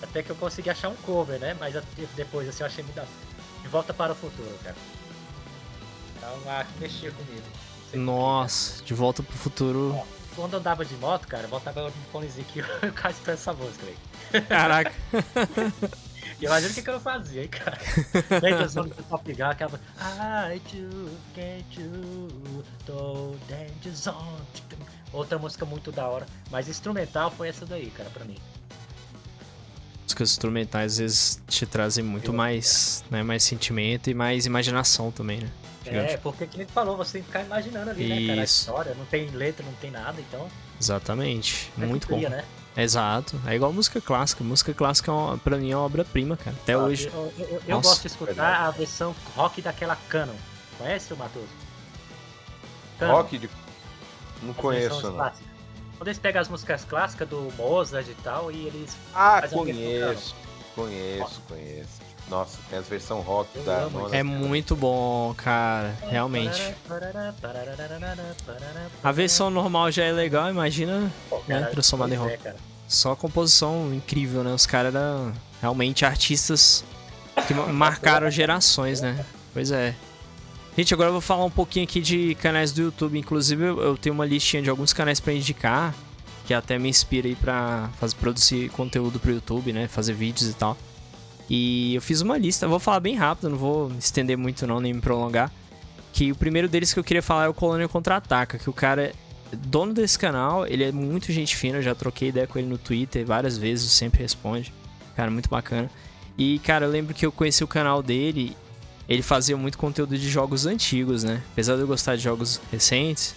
Até que eu consegui achar um cover, né? Mas depois assim eu achei muito. De volta para o futuro, cara. Então ah, mexia comigo. Nossa, de volta pro futuro. Ó, quando eu andava de moto, cara, botava o fonezinho aqui e eu quase essa música, velho. Caraca. Imagina o que, que eu fazia, hein, cara. Lembra as músicas do Top Gun, aquela. I do get you, do danger zone. Outra música muito da hora. Mas instrumental foi essa daí, cara, pra mim músicas instrumentais às vezes te trazem muito mais, né, mais sentimento e mais imaginação também, né? É, porque que ele falou, você tem que ficar imaginando ali, Isso. né, cara, a história, não tem letra, não tem nada, então... Exatamente, é muito bom. Né? Exato, é igual música clássica, música clássica é uma, pra mim é uma obra-prima, cara, até ah, hoje. Eu, eu, eu gosto de escutar a versão rock daquela Canon, conhece o Matoso? Rock de... Não conheço, não. Clássicas. Quando eles pegam as músicas clássicas do Mozart e tal, e eles. Ah, conheço. Conheço, conheço. Nossa, tem as versão rock Eu da Nona. É muito bom, cara. Realmente. A versão normal já é legal, imagina Pô, cara, né, transformada em rock. É, Só composição incrível, né? Os caras eram realmente artistas que marcaram gerações, né? Pois é. Gente, agora eu vou falar um pouquinho aqui de canais do YouTube. Inclusive, eu tenho uma listinha de alguns canais para indicar, que até me inspira aí pra fazer, produzir conteúdo pro YouTube, né? Fazer vídeos e tal. E eu fiz uma lista, vou falar bem rápido, não vou estender muito não, nem me prolongar. Que o primeiro deles que eu queria falar é o Colônia Contra-Ataca, que o cara é dono desse canal, ele é muito gente fina, eu já troquei ideia com ele no Twitter várias vezes, sempre responde. Cara, muito bacana. E, cara, eu lembro que eu conheci o canal dele ele fazia muito conteúdo de jogos antigos, né? Apesar de eu gostar de jogos recentes,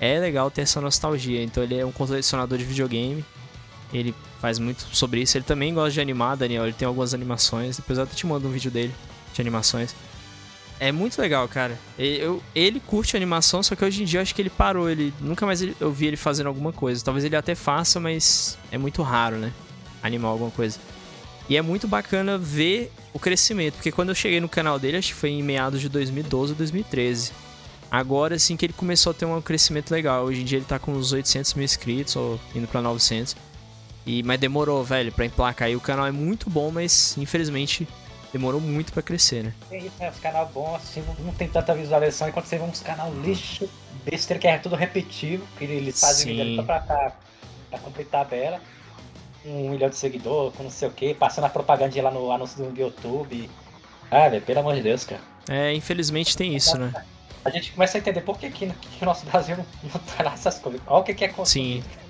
é legal ter essa nostalgia. Então ele é um colecionador de videogame. Ele faz muito sobre isso. Ele também gosta de animar, Daniel. Ele tem algumas animações. Depois eu até te mando um vídeo dele de animações. É muito legal, cara. Eu, ele curte animação, só que hoje em dia eu acho que ele parou. Ele nunca mais eu vi ele fazendo alguma coisa. Talvez ele até faça, mas é muito raro, né? Animar alguma coisa. E é muito bacana ver o crescimento, porque quando eu cheguei no canal dele, acho que foi em meados de 2012 ou 2013. Agora sim que ele começou a ter um crescimento legal. Hoje em dia ele tá com uns 800 mil inscritos, ou indo pra 900. E, mas demorou, velho, pra emplacar. E o canal é muito bom, mas infelizmente demorou muito pra crescer, né? É isso, né? Os canal bom, assim, não tem tanta visualização. Enquanto você vê uns canal lixo, besteira que é tudo repetitivo, que eles fazem vídeo pra, pra, pra cumprir tabela um milhão de seguidores, com não sei o que, passando a propaganda lá no anúncio do YouTube. Ah, velho, pelo amor de Deus, cara. É, infelizmente tem isso, né? A gente começa a entender por que, que, que o nosso Brasil não, não tá nessas coisas. Olha o que, que é consumido. Sim.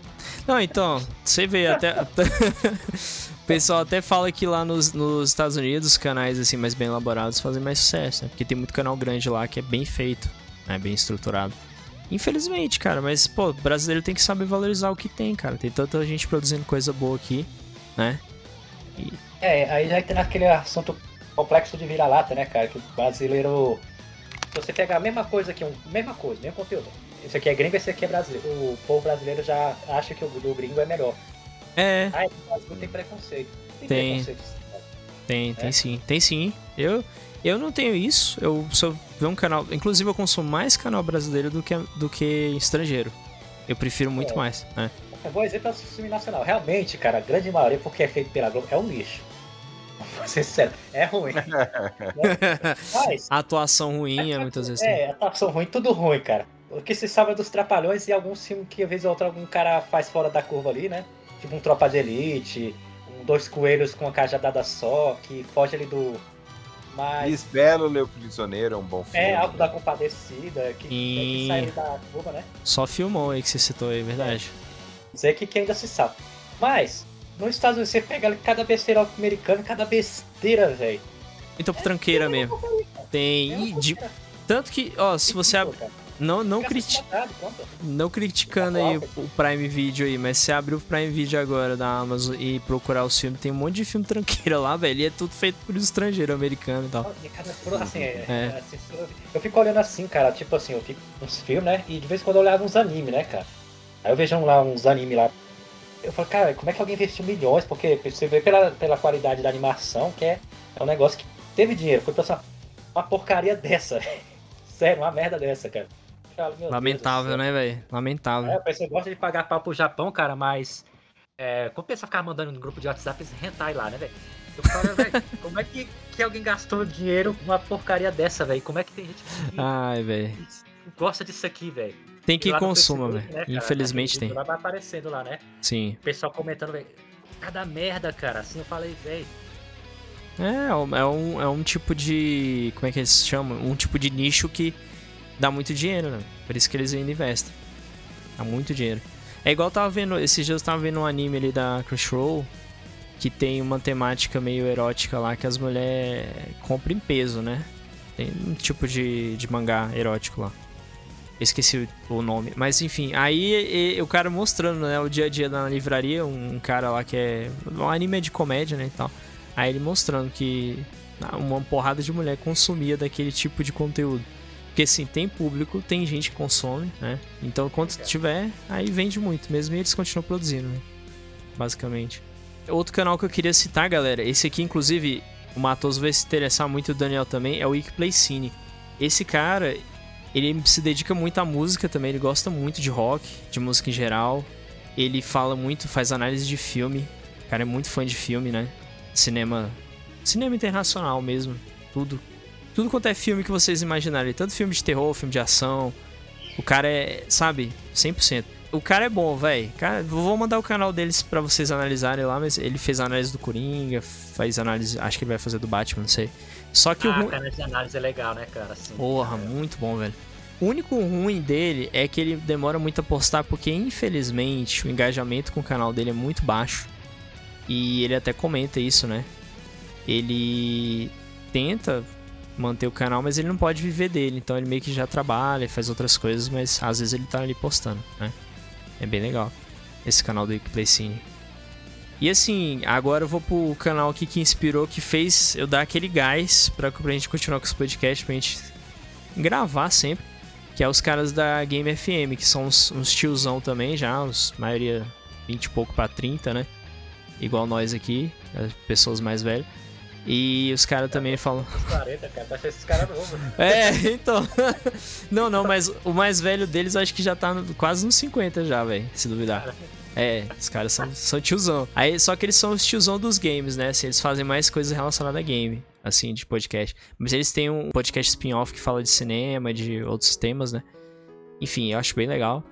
Não, então, você vê até. o pessoal até fala que lá nos, nos Estados Unidos, canais assim mais bem elaborados fazem mais sucesso, né? Porque tem muito canal grande lá que é bem feito, né? Bem estruturado. Infelizmente, cara, mas, pô, brasileiro tem que saber valorizar o que tem, cara. Tem tanta gente produzindo coisa boa aqui, né? E... É, aí já entra naquele assunto complexo de vira-lata, né, cara? Que o brasileiro. Se você pegar a mesma coisa aqui, um, mesma coisa, mesmo conteúdo. Esse aqui é gringo, esse aqui é brasileiro. O povo brasileiro já acha que o do gringo é melhor. É. Ah, o Brasil tem preconceito. Tem. Tem, preconceito, tem, tem é? sim. Tem sim. Eu, eu não tenho isso. Eu, eu ver um canal. Inclusive, eu consumo mais canal brasileiro do que, do que estrangeiro. Eu prefiro muito é. mais, né? É bom exemplo é o filme nacional. Realmente, cara, a grande maioria, porque é feito pela Globo, é um lixo. Vou ser sério, é ruim. Mas, atuação ruim é, muitas vezes. É, atuação ruim, tudo ruim, cara. O que se salva é dos trapalhões e alguns filmes que, às vezes, outro, algum cara faz fora da curva ali, né? Tipo um Tropa de Elite, um Dois Coelhos com uma cajadada só, que foge ali do, mas... Lisbelo, Leu Prisioneiro é um bom filme. É, algo da Compadecida, que, e... que saiu da curva, né? Só filmou aí que você citou aí, verdade. É. Dizer que, que ainda se sabe. Mas, nos Estados Unidos, você pega cada besteira americana, cada besteira, velho. Muita tranqueira mesmo. Tem. de- tanto que, ó, se você ab... não não criti... não criticando aí o Prime Video aí, mas se abrir o Prime Video agora da Amazon e procurar os filmes, tem um monte de filme tranqueira lá, velho. E é tudo feito por estrangeiro americano e tal. Assim, é, É. assim, eu fico olhando assim, cara, tipo assim, eu fico uns filmes, né? E de vez em quando eu olhava uns animes, né, cara? Aí eu vejo lá uns animes lá. Eu falo, cara, como é que alguém investiu milhões? Porque você vê pela, pela qualidade da animação que é, é um negócio que teve dinheiro, foi pra essa, uma porcaria dessa. Sério, uma merda dessa, cara. Deus Lamentável, céu. né, velho? Lamentável. É, o pessoal gosta de pagar pau pro Japão, cara, mas. É, compensa ficar mandando no grupo de WhatsApp esse hentai lá, né, velho? Eu falo, velho, como é que, que alguém gastou dinheiro com uma porcaria dessa, velho? Como é que tem gente que Ai, velho. gosta disso aqui, velho? Tem que consuma, velho. né, Infelizmente tem. Lá vai aparecendo lá, né? Sim. O pessoal comentando, velho. Cada merda, cara. Assim eu falei, velho. É, é um- é um, é um tipo de. Como é que eles chamam? Um tipo de nicho que dá muito dinheiro, né? Por isso que eles ainda investem. Dá muito dinheiro. É igual eu tava vendo. Esses dias eu tava vendo um anime ali da Crunchyroll que tem uma temática meio erótica lá que as mulheres compram em peso, né? Tem um tipo de, de mangá erótico lá. Esqueci o nome. Mas enfim, aí e- o cara mostrando, né, o dia a dia na livraria, um cara lá que é. Um anime de comédia, né? E tal. Aí ele mostrando que uma porrada de mulher consumia daquele tipo de conteúdo. Porque assim, tem público, tem gente que consome, né? Então quando tiver, aí vende muito mesmo e eles continuam produzindo, né? Basicamente. Outro canal que eu queria citar, galera, esse aqui, inclusive, o Matoso vai se interessar muito, o Daniel também, é o Wikiplay Cine. Esse cara, ele se dedica muito à música também, ele gosta muito de rock, de música em geral. Ele fala muito, faz análise de filme. O cara é muito fã de filme, né? Cinema. Cinema internacional mesmo. Tudo. Tudo quanto é filme que vocês imaginarem. Tanto filme de terror, filme de ação. O cara é, sabe, 100%. O cara é bom, velho. Cara, vou mandar o canal deles pra vocês analisarem lá, mas ele fez análise do Coringa, faz análise, acho que ele vai fazer do Batman, não sei. Só que o Ah, ruim, cara, de análise é legal, né, cara? Porra, muito bom, velho. O único ruim dele é que ele demora muito a postar, porque infelizmente o engajamento com o canal dele é muito baixo. E ele até comenta isso, né? Ele tenta manter o canal, mas ele não pode viver dele. Então ele meio que já trabalha, faz outras coisas, mas às vezes ele tá ali postando, né? É bem legal. Esse canal do Cine. E assim, agora eu vou pro canal aqui que inspirou, que fez eu dar aquele gás pra, pra gente continuar com os podcasts, pra gente gravar sempre. Que é os caras da Game FM, que são uns, uns tiozão também já, uns, maioria 20 e pouco pra 30, né? Igual nós aqui, as pessoas mais velhas. E os caras também falam. 40, cara. Ser esses caras novos. É, então. não, não, mas o mais velho deles eu acho que já tá no- quase nos 50 já, velho, se duvidar. É, os caras são, são tiozão. Aí, só que eles são os tiozão dos games, né? Assim, eles fazem mais coisas relacionadas a game, assim, de podcast. Mas eles têm um podcast spin-off que fala de cinema, de outros temas, né? Enfim, eu acho bem legal.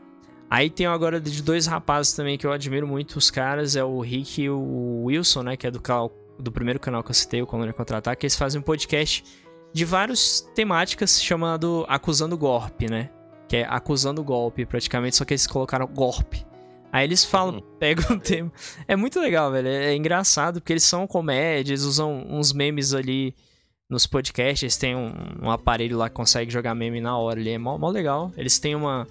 Aí tem agora de dois rapazes também que eu admiro muito os caras, é o Rick e o Wilson, né? Que é do, canal, do primeiro canal que eu citei, o Colônia Contra-Ataque. Eles fazem um podcast de várias temáticas chamado Acusando Golpe, né? Que é acusando golpe, praticamente, só que eles colocaram golpe. Aí eles falam, Hum. pegam o tema. É muito legal, velho. É, é engraçado, porque eles são comédia, eles usam uns memes ali nos podcasts. Eles têm um, um aparelho lá que consegue jogar meme na hora ali. É mó, mó legal. Eles têm uma.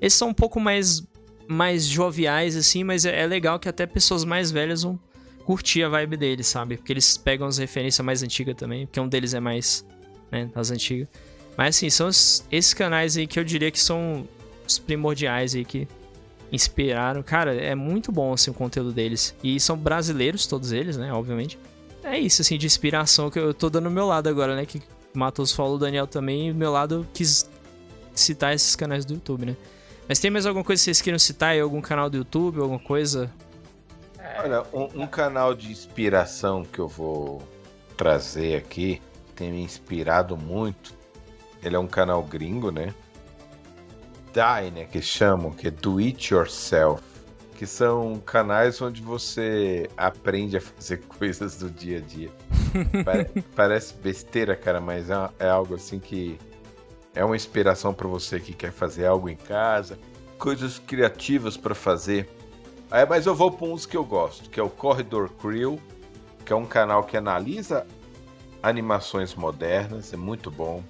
Eles são um pouco mais, mais joviais, assim, mas é, é legal que até pessoas mais velhas vão curtir a vibe deles, sabe? Porque eles pegam as referências mais antigas também, porque um deles é mais, né, das antigas. Mas assim, são os- esses canais aí que eu diria que são os primordiais aí que inspiraram. Cara, é muito bom assim o conteúdo deles. E são brasileiros todos eles, né, obviamente. É isso assim de inspiração que eu tô dando do meu lado agora, né, que Matos falou, o Daniel também, e meu lado quis citar esses canais do YouTube, né? Mas tem mais alguma coisa que vocês queiram citar aí? Algum canal do YouTube, alguma coisa? Olha, um, um canal de inspiração que eu vou trazer aqui, tem me inspirado muito. Ele é um canal gringo, né? Die, né? Que chamam, que é Do It Yourself. Que são canais onde você aprende a fazer coisas do dia a dia. Pare- parece besteira, cara, mas é, é algo assim que é uma inspiração para você que quer fazer algo em casa, coisas criativas para fazer. Aí, mas eu vou para uns que eu gosto, que é o Corridor Crew, que é um canal que analisa animações modernas, é muito bom.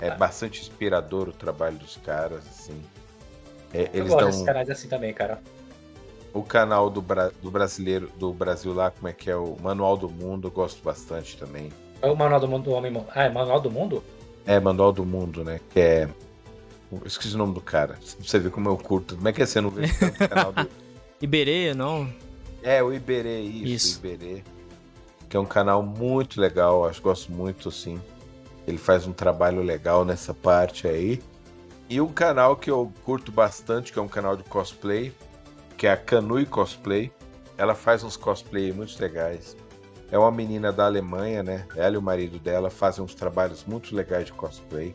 É bastante inspirador o trabalho dos caras, assim. É, Eu eles gosto dão desses canais assim também, cara. o canal do, Bra- do brasileiro do Brasil lá, como é que é o Manual do Mundo, eu gosto bastante também. É o Manual do Mundo do Homem. Ah, é Manual do Mundo? É, Manual do Mundo, né? Que é. Eu esqueci o nome do cara. Pra Você vê como eu curto. Como é que é você não vê o canal do. Iberê, não? É, o Iberê, isso, Isso. o Iberê. Que é um canal muito legal, acho gosto muito, assim. Ele faz um trabalho legal nessa parte aí. E um canal que eu curto bastante, que é um canal de cosplay, que é a Canui Cosplay. Ela faz uns cosplay muito legais. É uma menina da Alemanha, né? Ela e o marido dela fazem uns trabalhos muito legais de cosplay.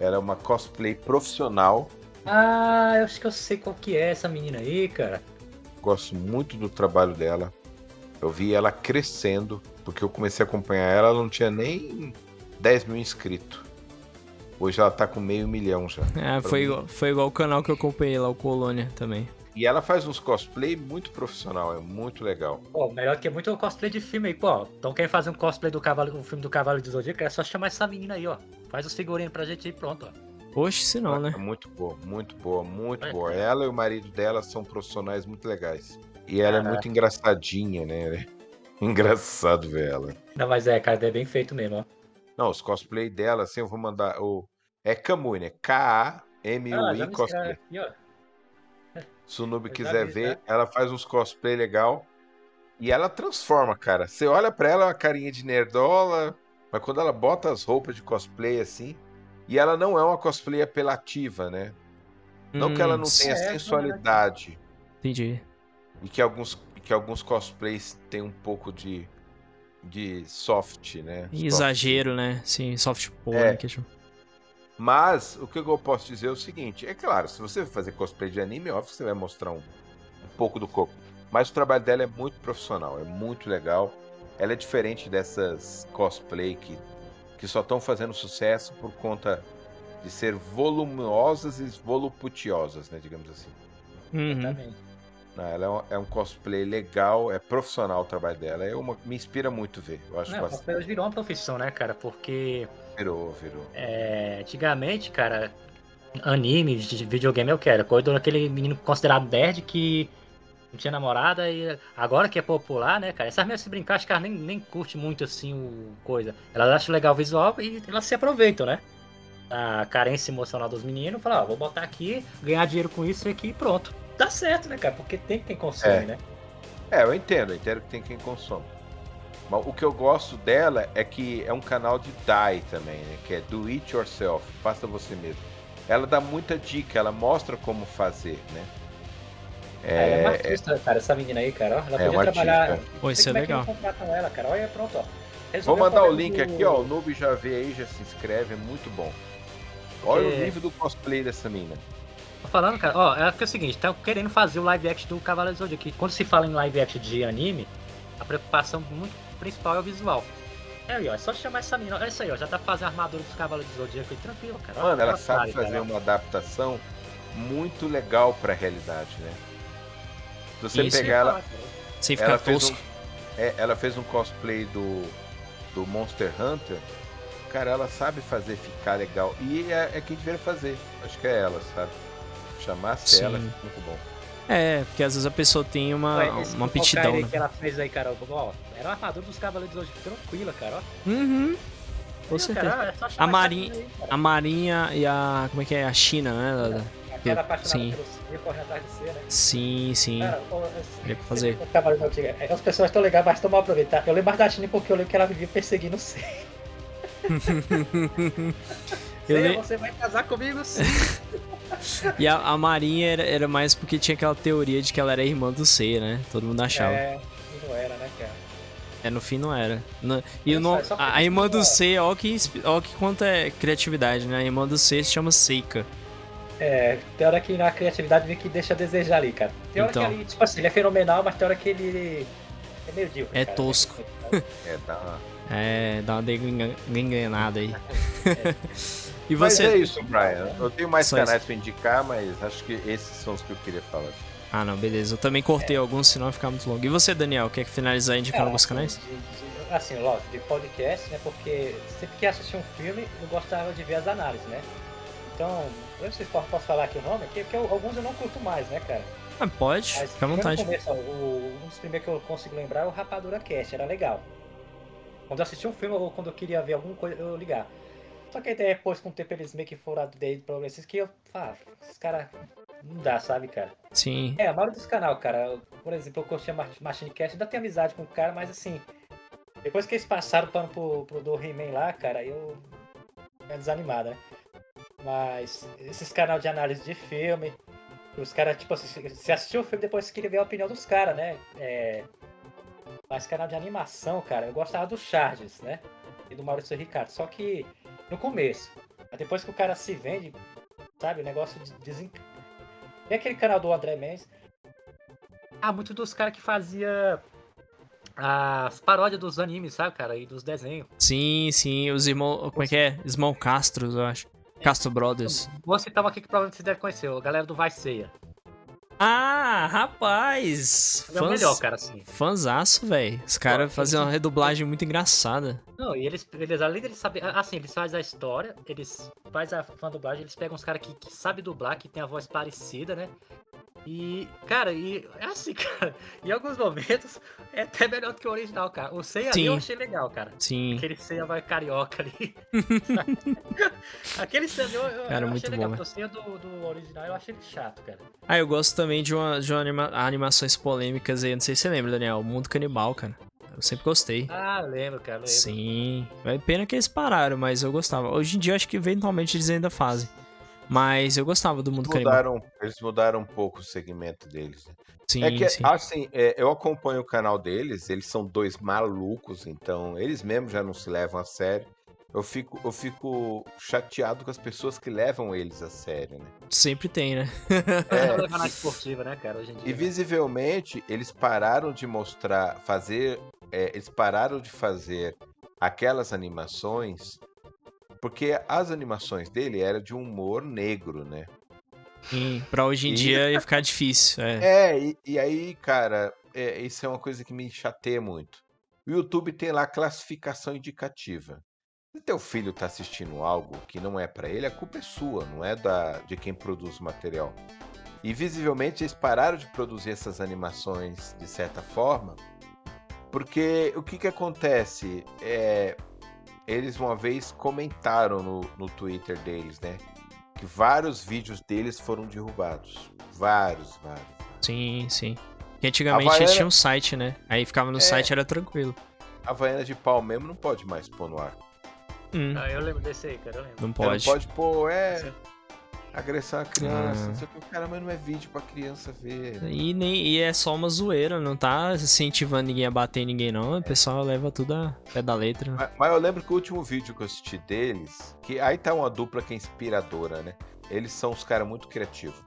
Ela é uma cosplay profissional. Ah, eu acho que eu sei qual que é essa menina aí, cara. Gosto muito do trabalho dela. Eu vi ela crescendo, porque eu comecei a acompanhar ela, ela não tinha nem 10 mil inscritos. Hoje ela tá com meio milhão já. É, foi, igual, foi igual o canal que eu acompanhei lá, o Colônia também. E ela faz uns cosplay muito profissional, é muito legal. Pô, melhor que muito cosplay de filme aí, pô. Então quem fazer um cosplay do cavalo, um filme do Cavalo de Zodíaco, é só chamar essa menina aí, ó. Faz os figurinhos pra gente aí, pronto, ó. Oxe, se não, né? É muito boa, muito boa, muito É. boa. Ela e o marido dela são profissionais muito legais. E ela é Caraca. muito engraçadinha, né? Engraçado ver ela. Não, mas é, cara, é bem feito mesmo, ó. Não, os cosplay dela, assim, eu vou mandar. O... É Kamui, né? Ah, K-A-M-U-I me cosplay. aqui, ó. Se o noob quiser vi, ver, tá? ela faz uns cosplay legal. E ela transforma, cara. Você olha pra ela, uma carinha de nerdola. Mas quando ela bota as roupas de cosplay assim. E ela não é uma cosplay apelativa, né? Não que ela não Hum, tenha é, sensualidade. Entendi. E que alguns, que alguns cosplays têm um pouco de. de soft, né? Soft. Exagero, né? Sim, soft porn, É. né? que. Mas o que eu posso dizer é o seguinte: é claro, se você fazer cosplay de anime, óbvio que você vai mostrar um, um pouco do corpo. Mas o trabalho dela é muito profissional, é muito legal. Ela é diferente dessas cosplay que, que só estão fazendo sucesso por conta de ser voluminosas e voluptuosas, né? Digamos assim. Uhum. Exatamente. Não, ela é um, é um cosplay legal, é profissional o trabalho dela. É uma, me inspira muito ver. Eu acho Não, bastante. virou uma profissão, né, cara? Porque Virou, virou. é, antigamente, cara, anime, de videogame eu quero. Coisa daquele menino considerado nerd que não tinha namorada e agora que é popular, né, cara? Essas meninas se brincar, acho que elas nem, nem curte muito assim o coisa. Elas acham legal o visual e elas se aproveitam, né? A carência emocional dos meninos, falar, ó, vou botar aqui, ganhar dinheiro com isso aqui e pronto. Dá certo, né, cara? Porque tem quem consome, É. né? É, eu entendo, eu entendo que tem quem consome. Mas o que eu gosto dela é que é um canal de DIY também, né? Que é Do It Yourself, faça você mesmo. Ela dá muita dica, ela mostra como fazer, né? Ela é uma É, artista, cara, essa menina aí, cara. Ela é podia uma trabalhar. artista. Pô, isso é legal. contratam ela, cara. Olha, pronto, ó. Vou mandar o link do- aqui, ó. O Noob já vê aí, já se inscreve, é muito bom. Olha É. o nível do cosplay dessa mina. Tô falando, cara, ó, é que é o seguinte, tá querendo fazer o live action do Cavaleiro do Zodíaco. Quando se fala em live action de anime, a preocupação muito principal é o visual. É aí, ó, é só chamar essa menina. Olha isso aí, ó, já tá fazendo a armadura dos Cavaleiros do Zodíaco aí, tranquilo, cara. Mano, ela ela sabe fazer cara. uma adaptação muito legal pra realidade, né? Se você Isso. pegar ela, Sem ela ficar fez, um, tosco. é, ela fez um cosplay do, do Monster Hunter. Cara, ela sabe fazer ficar legal. E é, é quem deveria fazer. Acho que é ela, sabe? Chamasse Sim. ela, muito bom. É, porque às vezes a pessoa tem uma, Ué, uma aptidão, aí né? que ela fez aí, cara, ó, era uma armadura dos Cavaleiros Zodíaco, tranquila, cara, ó. Uhum. Com certeza. cara, é chamar A Marinha-. A Marinha e a. Como é que é? A China, né? Apaixonada sim. Corre atrás de C, né? Sim, sim. Cara, pra fazer. é, As pessoas estão legais, mas estão mal aproveitadas. Eu lembro da China porque eu lembro que ela vivia perseguindo o. Eu Zé, le- você vai casar comigo sim. E a, a Marinha era, era mais porque tinha aquela teoria de que ela era irmã do C, né? Todo mundo achava. É, É, não era, né, cara? no fim não era. No- e Olha o só, no- é a, a irmã não do. C, ó que, ó que quanto é criatividade, né? A irmã do C se chama Seika. É, tem hora que na criatividade vê que deixa a desejar ali, cara. Tem hora Então. que ele, tipo assim, ele é fenomenal, mas tem hora que ele é medíocre. É cara. tosco. É, dá uma... É, dá uma degringa- engrenada aí. e Mas você. é isso, Brian. Eu tenho mais Só canais pra indicar, mas acho que esses são os que eu queria falar. Ah, não, beleza. Eu também cortei alguns, senão vai ficar muito longo. E você, Daniel, quer finalizar indicando É, alguns canais? de- de- assim, lógico, de podcast, né? Porque sempre que assistir um filme, eu gostava de ver as análises, né? Então, eu não sei se posso, posso falar aqui o nome, aqui, porque alguns eu não curto mais, né, cara? Ah, pode, Mas fica à vontade. Começo, ó, o, um dos primeiros que eu consigo lembrar é o Rapadura Cast, era legal. Quando eu assisti um filme ou quando eu queria ver alguma coisa, eu ligar. Só que aí depois, com o tempo, eles meio que foram de progressistas que eu. Ah, esses caras. Não dá, sabe, cara? Sim. É, a maioria dos canal, cara. Por exemplo, eu curtia Machine Cast, ainda tenho amizade com o cara, mas assim. Depois que eles passaram pano pro, pro do He-Man lá, cara, eu. É desanimado, né? Mas esses canal de análise de filme, os caras, tipo assim, se assistiu o filme, depois queria ver a opinião dos caras, né? É... Mas canal de animação, cara, eu gostava do Charges, né? E do Maurício Ricardo. Só que no começo. Depois que o cara se vende, sabe? O negócio desen... E aquele canal do André Mendes. Ah, muito dos caras que fazia as paródias dos animes, sabe, cara? E dos desenhos. Sim, sim. Os irmãos. Como é que é? Irmão Castros, eu acho. Castro Brothers. Vou citar uma aqui que provavelmente você deve conhecer, a galera do Vai Ceia. Ah, rapaz! É o melhor, cara, assim. Fãzaço, velho. Os caras faziam uma redublagem muito engraçada. Não, e eles, eles além deles saber. Assim, eles fazem a história, eles fazem a fã dublagem, eles pegam uns caras que, que sabem dublar, que tem a voz parecida, né? E, cara, e é assim, cara. Em alguns momentos é até melhor do que o original, cara. O Seiya ali eu achei legal, cara. Sim. Aquele Seiya vai carioca ali. Aquele Seiya eu, eu, cara, eu muito achei legal. bom, O Seiya do, do original eu achei chato, cara. Ah, eu gosto também de, uma, de uma anima animações polêmicas aí. Não sei se você lembra, Daniel. O Mundo Canibal, cara. Eu sempre gostei. Ah, lembro, cara. Lembro. Sim. É pena que eles pararam, mas eu gostava. Hoje em dia, eu acho que eventualmente eles ainda fazem. Mas eu gostava do Mundo mudaram, Canibal. Eles mudaram um pouco o segmento deles. né? Sim, é que, sim. assim, é, eu acompanho o canal deles, eles são dois malucos, então eles mesmos já não se levam a sério. Eu fico, eu fico chateado com as pessoas que levam eles a sério, né? Sempre tem, né? É, levar na esportiva, né, cara, hoje em dia. E visivelmente eles pararam de mostrar, fazer, é, eles pararam de fazer aquelas animações, porque as animações dele eram de um humor negro, né? Sim, pra hoje em E- dia ia ficar difícil. É. É, e, e aí, cara, é, isso é uma coisa que me chateia muito. O YouTube tem lá classificação indicativa. Se teu filho tá assistindo algo que não é pra ele, a culpa é sua, não é da de quem produz o material. E visivelmente eles pararam de produzir essas animações de certa forma, porque o que que acontece? É, eles uma vez comentaram no, no Twitter deles, né? Que vários vídeos deles foram derrubados. Vários, vários. Sim, sim. Porque antigamente Havaiana- eles tinham um site, né? Aí ficava no É. site era tranquilo. A Havaiana de pau mesmo não pode mais pôr no ar. Hum, Ah, eu lembro desse aí, cara, eu lembro. não Ela pode. Não pode pôr, é. Agressão à criança. Ah. Não sei o que. Cara, mas não é vídeo pra criança ver. E, nem, e é só uma zoeira, não tá incentivando ninguém a bater em ninguém, não. O pessoal leva tudo a pé da letra. Mas, mas eu lembro que o último vídeo que eu assisti deles, que aí tá uma dupla que é inspiradora, né? Eles são os caras muito criativos.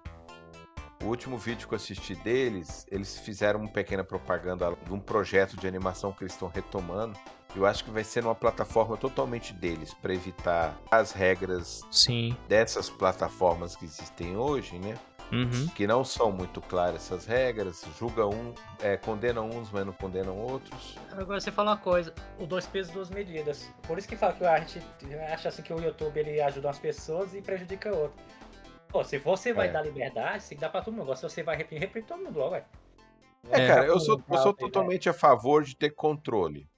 O último vídeo que eu assisti deles, eles fizeram uma pequena propaganda de um projeto de animação que eles estão retomando. Eu acho que vai ser numa plataforma totalmente deles, para evitar as regras Sim. dessas plataformas que existem hoje, né? Uhum. Que não são muito claras essas regras, julga um, é, condenam uns, mas não condenam outros. Agora você fala uma coisa, o dois pesos, duas medidas. Por isso que fala que a gente acha assim que o YouTube ele ajuda umas pessoas e prejudica outras. Pô, se você vai É. dar liberdade, você dá pra todo mundo. Agora, se você vai reprimir, reprime todo mundo logo, ué. É, É. cara, eu sou, eu sou totalmente a favor de ter controle.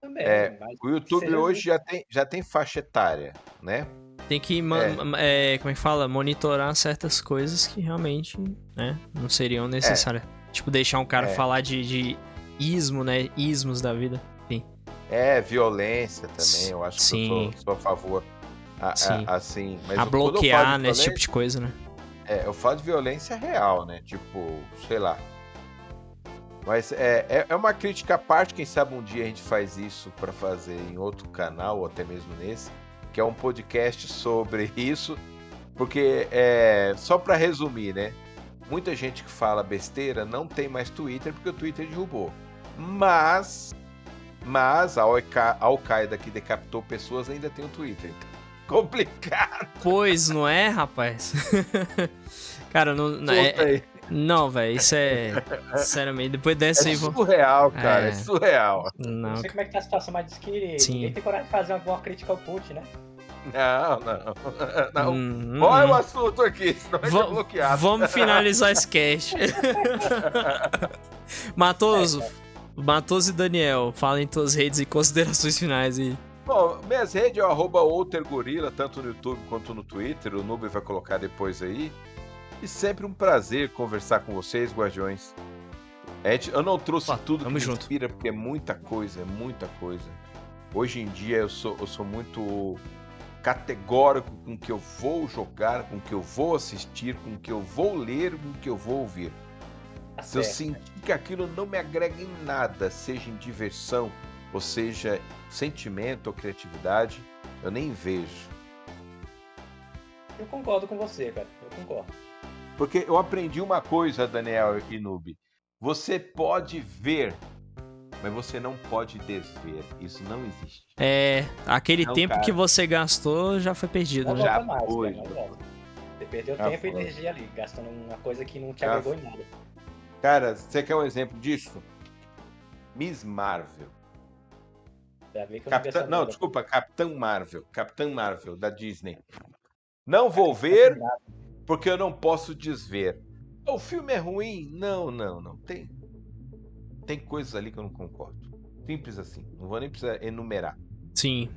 Também, É, mas O YouTube hoje já tem, já tem faixa etária, né? Tem que, man- é, como é que fala? Monitorar certas coisas que realmente, né, não seriam necessárias. Tipo, deixar um cara É. falar de, de ismo, né? Ismos da vida. É, violência também, eu acho que eu Sim. sou, sou a favor. A, a- Sim. assim, mas a bloquear, né? Esse tipo de coisa, né? É, eu falo de violência real, né? Tipo, sei lá. Mas é, é, é uma crítica à parte, quem sabe um dia a gente faz isso pra fazer em outro canal, ou até mesmo nesse, que é um podcast sobre isso. Porque, é, só pra resumir, né? Muita gente que fala besteira não tem mais Twitter porque o Twitter derrubou. Mas, mas a Al-Qa- a Al-Qaeda que decapitou pessoas ainda tem o Twitter. Complicado. Pois, não é, rapaz? Cara, não, não- é-. Não, velho, isso é. Sinceramente, depois dessa É aí. vou- surreal, cara, é, É. surreal. Não. Não sei como é que tá a situação, mas diz que Sim. ninguém tem coragem de fazer alguma crítica ao Putin, né? Não, não. Não. Hum, Olha hum. o assunto aqui, senão vai ser Va- bloqueado. Vamos finalizar esse cast. Matoso, Matoso e Daniel, falem suas redes e considerações finais aí. Bom, minhas redes é o arroba outergorila, tanto no YouTube quanto no Twitter. O Noob vai colocar depois aí. E sempre um prazer conversar com vocês, Guardiões. É, eu não trouxe Opa, tudo que me junto. inspira, porque é muita coisa, é muita coisa. Hoje em dia eu sou, eu sou muito categórico com o que eu vou jogar, com o que eu vou assistir, com o que eu vou ler, com o que eu vou ouvir. Tá Se eu sentir que aquilo não me agrega em nada, seja em diversão, ou seja, sentimento ou criatividade, eu nem vejo. Eu concordo com você, cara. Eu concordo. Porque eu aprendi uma coisa, Daniel e Noob. Você pode ver, mas você não pode desver. Isso não existe. É, aquele Não, tempo cara. que você gastou já foi perdido, Não né? Já mais, foi, não. Você perdeu Já tempo e foi. energia ali, gastando uma coisa que não te Já agregou em nada. Cara, você quer um exemplo disso? Miss Marvel. Já vê que eu Capitã... Não, merda. desculpa, Capitã Marvel. Capitã Marvel, da Disney. Não vou ver porque eu não posso desver. O filme é ruim? Não, não, não. Tem, tem coisas ali que eu não concordo. Simples assim. Não vou nem precisar enumerar. Sim.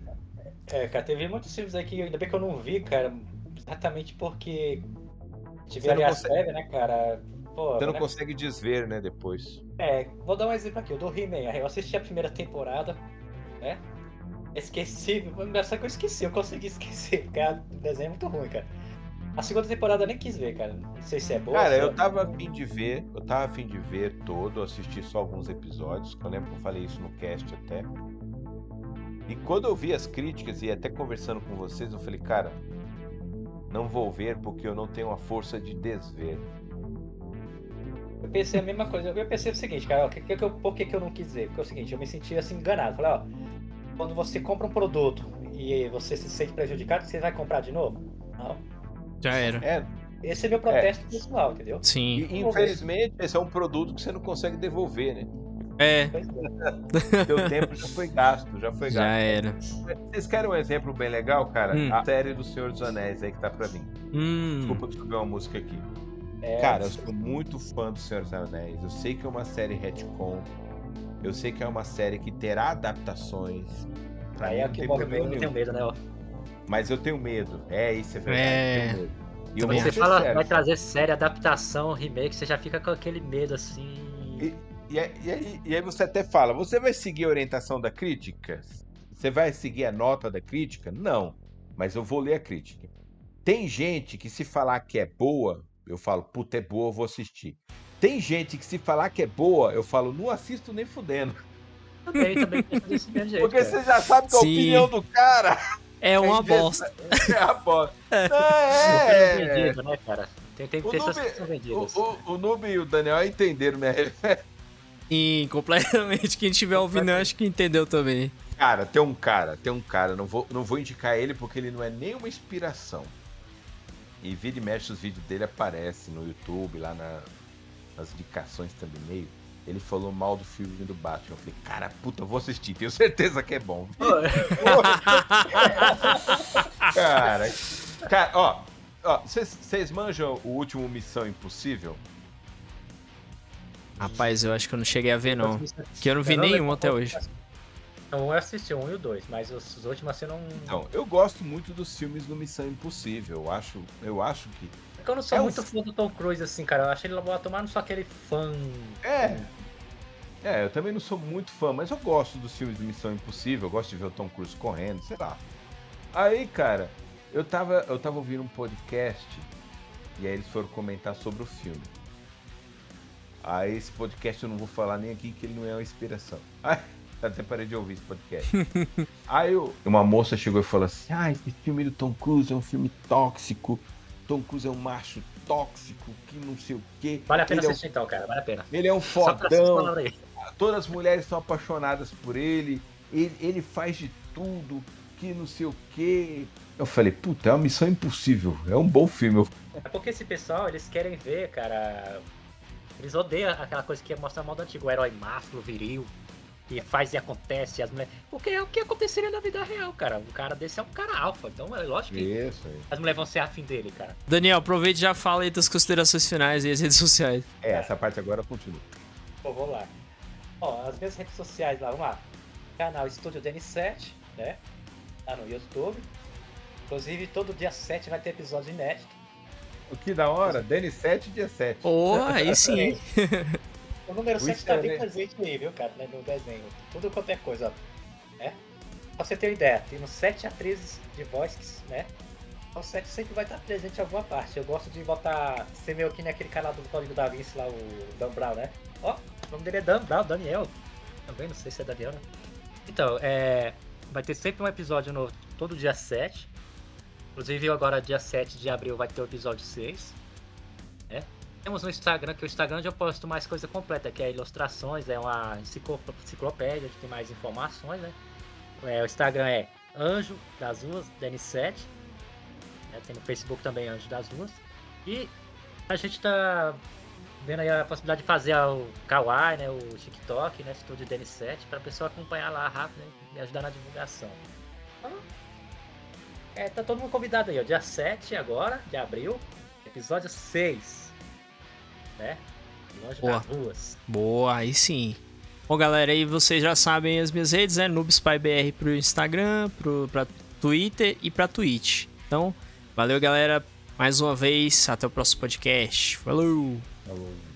É, cara, teve muitos filmes aí que ainda bem que eu não vi, cara. Exatamente porque tive Você ali não as consegue- prévias, né, cara? Pô, Você não né? consegue desver, né, depois. É, vou dar um exemplo aqui, o do He-Man. Eu assisti a primeira temporada, né? Esqueci, só que eu esqueci, eu consegui esquecer, porque o desenho é muito ruim, cara. A segunda temporada eu nem quis ver, cara. Não sei se é boa. Cara, se é- eu tava afim de ver, eu tava afim de ver todo, eu assisti só alguns episódios, que eu lembro que eu falei isso no cast até. E quando eu vi as críticas e até conversando com vocês, eu falei, cara, não vou ver porque eu não tenho a força de desver. Eu pensei a mesma coisa. Eu pensei o seguinte, cara, ó, que, que, que eu- por que, que eu não quis ver? Porque é o seguinte, eu me senti assim enganado. Falei, ó, quando você compra um produto e você se sente prejudicado, você vai comprar de novo? Não. Já era. É, Esse é meu protesto pessoal, entendeu? Sim. e infelizmente esse é um produto que você não consegue devolver, né? É, é. Seu tempo já foi gasto, já foi já gasto. era. Vocês querem um exemplo bem legal, cara? Hum. A série do Senhor dos Anéis aí que tá pra mim. Hum. Desculpa que subiu uma música aqui. É, Cara, eu sou muito fã do Senhor dos Anéis. Eu sei que é uma série retcon. Eu sei que é uma série que terá adaptações. Pra aí é que tem eu não tenho nenhum. medo, né? Ó. Mas eu tenho medo. É, isso é verdade. É. eu tenho medo. E Você fala, sério. vai trazer série, adaptação, remake, você já fica com aquele medo assim. E, e aí- e aí, você até fala, você vai seguir a orientação da crítica? Você vai seguir a nota da crítica? Não. Mas eu vou ler a crítica. Tem gente que se falar que é boa, eu falo, puta, é boa, eu vou assistir. Tem gente que se falar que é boa, eu falo, não assisto nem fudendo. Também, também penso desse mesmo jeito. Porque cara. você já sabe que a Sim. opinião do cara É uma Tem vezes- bosta. é a bosta. É, tem é. vendido, né, cara? Tem, tem O pessoas Noob- que são O, vendidas. o, o Noob e o Daniel entenderam minha Sim, completamente. Quem estiver ouvindo, eu acho que entendeu também. Cara, tem um cara, tem um cara, não vou, não vou indicar ele porque ele não é nenhuma inspiração. E vira e mexe os vídeos dele aparecem no YouTube, lá na- nas indicações também meio. Ele falou mal do filme do Batman. Eu falei, cara, puta, eu vou assistir, tenho certeza que é bom. Cara, cara, ó, ó, vocês manjam o último Missão Impossível? Rapaz, eu acho que eu não cheguei a ver, não. Que eu não vi Eu nenhum até hoje. Então, eu assisti um e o dois, mas os, os últimos assim eu não. Então, eu gosto muito dos filmes do Missão Impossível. Eu acho, eu acho que eu não sou É um muito fã do Tom Cruise, assim, cara. Eu achei ele lá tomar, não sou aquele fã. É. É, eu também não sou muito fã, mas eu gosto dos filmes de Missão Impossível, eu gosto de ver o Tom Cruise correndo, sei lá. Aí, cara, eu tava, eu tava ouvindo um podcast e aí eles foram comentar sobre o filme. Aí esse podcast eu não vou falar nem aqui que ele não é uma inspiração. Aí, até parei de ouvir esse podcast. aí eu- uma moça chegou e falou assim: Ah, esse filme do Tom Cruise é um filme tóxico. Tom Cruise é um macho tóxico, que não sei o quê. Vale a pena ele é um assistir então, cara. Vale a pena. ele é um fodão, todas as mulheres são apaixonadas por ele, ele, ele faz de tudo, que não sei o quê. Eu falei, puta, é uma missão impossível, é um bom filme. É porque esse pessoal, eles querem ver, cara, Eles odeiam aquela coisa que mostra mal do antigo, o herói másculo, viril, que faz e acontece, e as mulheres. Porque é o que aconteceria na vida real, cara. Um cara desse é um cara alfa, então é lógico que Isso aí. as mulheres vão ser afim dele, cara. Daniel, aproveite e já fala aí das considerações finais e as redes sociais. É, essa parte agora continua. Pô, vou lá. Ó, as minhas redes sociais lá, vamos lá. Canal Estúdio DN7, né? Lá no YouTube. Inclusive, todo dia 7 vai ter episódio inédito. O que da hora? DN7, dia 7. Pô, aí sim. O número O 7 tá bem né? presente aí, viu, cara, né, no desenho. Tudo quanto é coisa, ó. Né? Pra você ter uma ideia, temos 7 atrizes de voz, né? O 7 sempre vai estar presente em alguma parte. Eu gosto de botar. Ser meio que naquele canal do Código da Vinci lá, o Dan Brown, né? Ó, o nome dele é Dan Brown, Daniel. Também não sei se é Daniel, né? Então, é. Vai ter sempre um episódio novo todo dia 7. Inclusive agora dia 7 de abril vai ter o episódio 6. Temos no Instagram, que o Instagram onde eu posto mais coisa completa, que é ilustrações, é uma enciclo- enciclopédia, que tem mais informações, né? É, o Instagram é Anjo das Ruas, DN7. né? Tem no Facebook também Anjo das Ruas. E a gente tá vendo aí a possibilidade de fazer o Kawaii, né? O TikTok, né? Estúdio DN7, pra pessoa acompanhar lá rápido né? e ajudar na divulgação. Então, é, tá todo mundo convidado aí, ó. Dia 7 agora, de abril, episódio 6. Né? Longe Boa. das ruas. Boa, aí sim. Bom, galera, aí vocês já sabem as minhas redes, né? NoobsPyBR pro Instagram, pro, pra Twitter e pra Twitch. Então, valeu, galera. Mais uma vez, até o próximo podcast. Falou! Falou.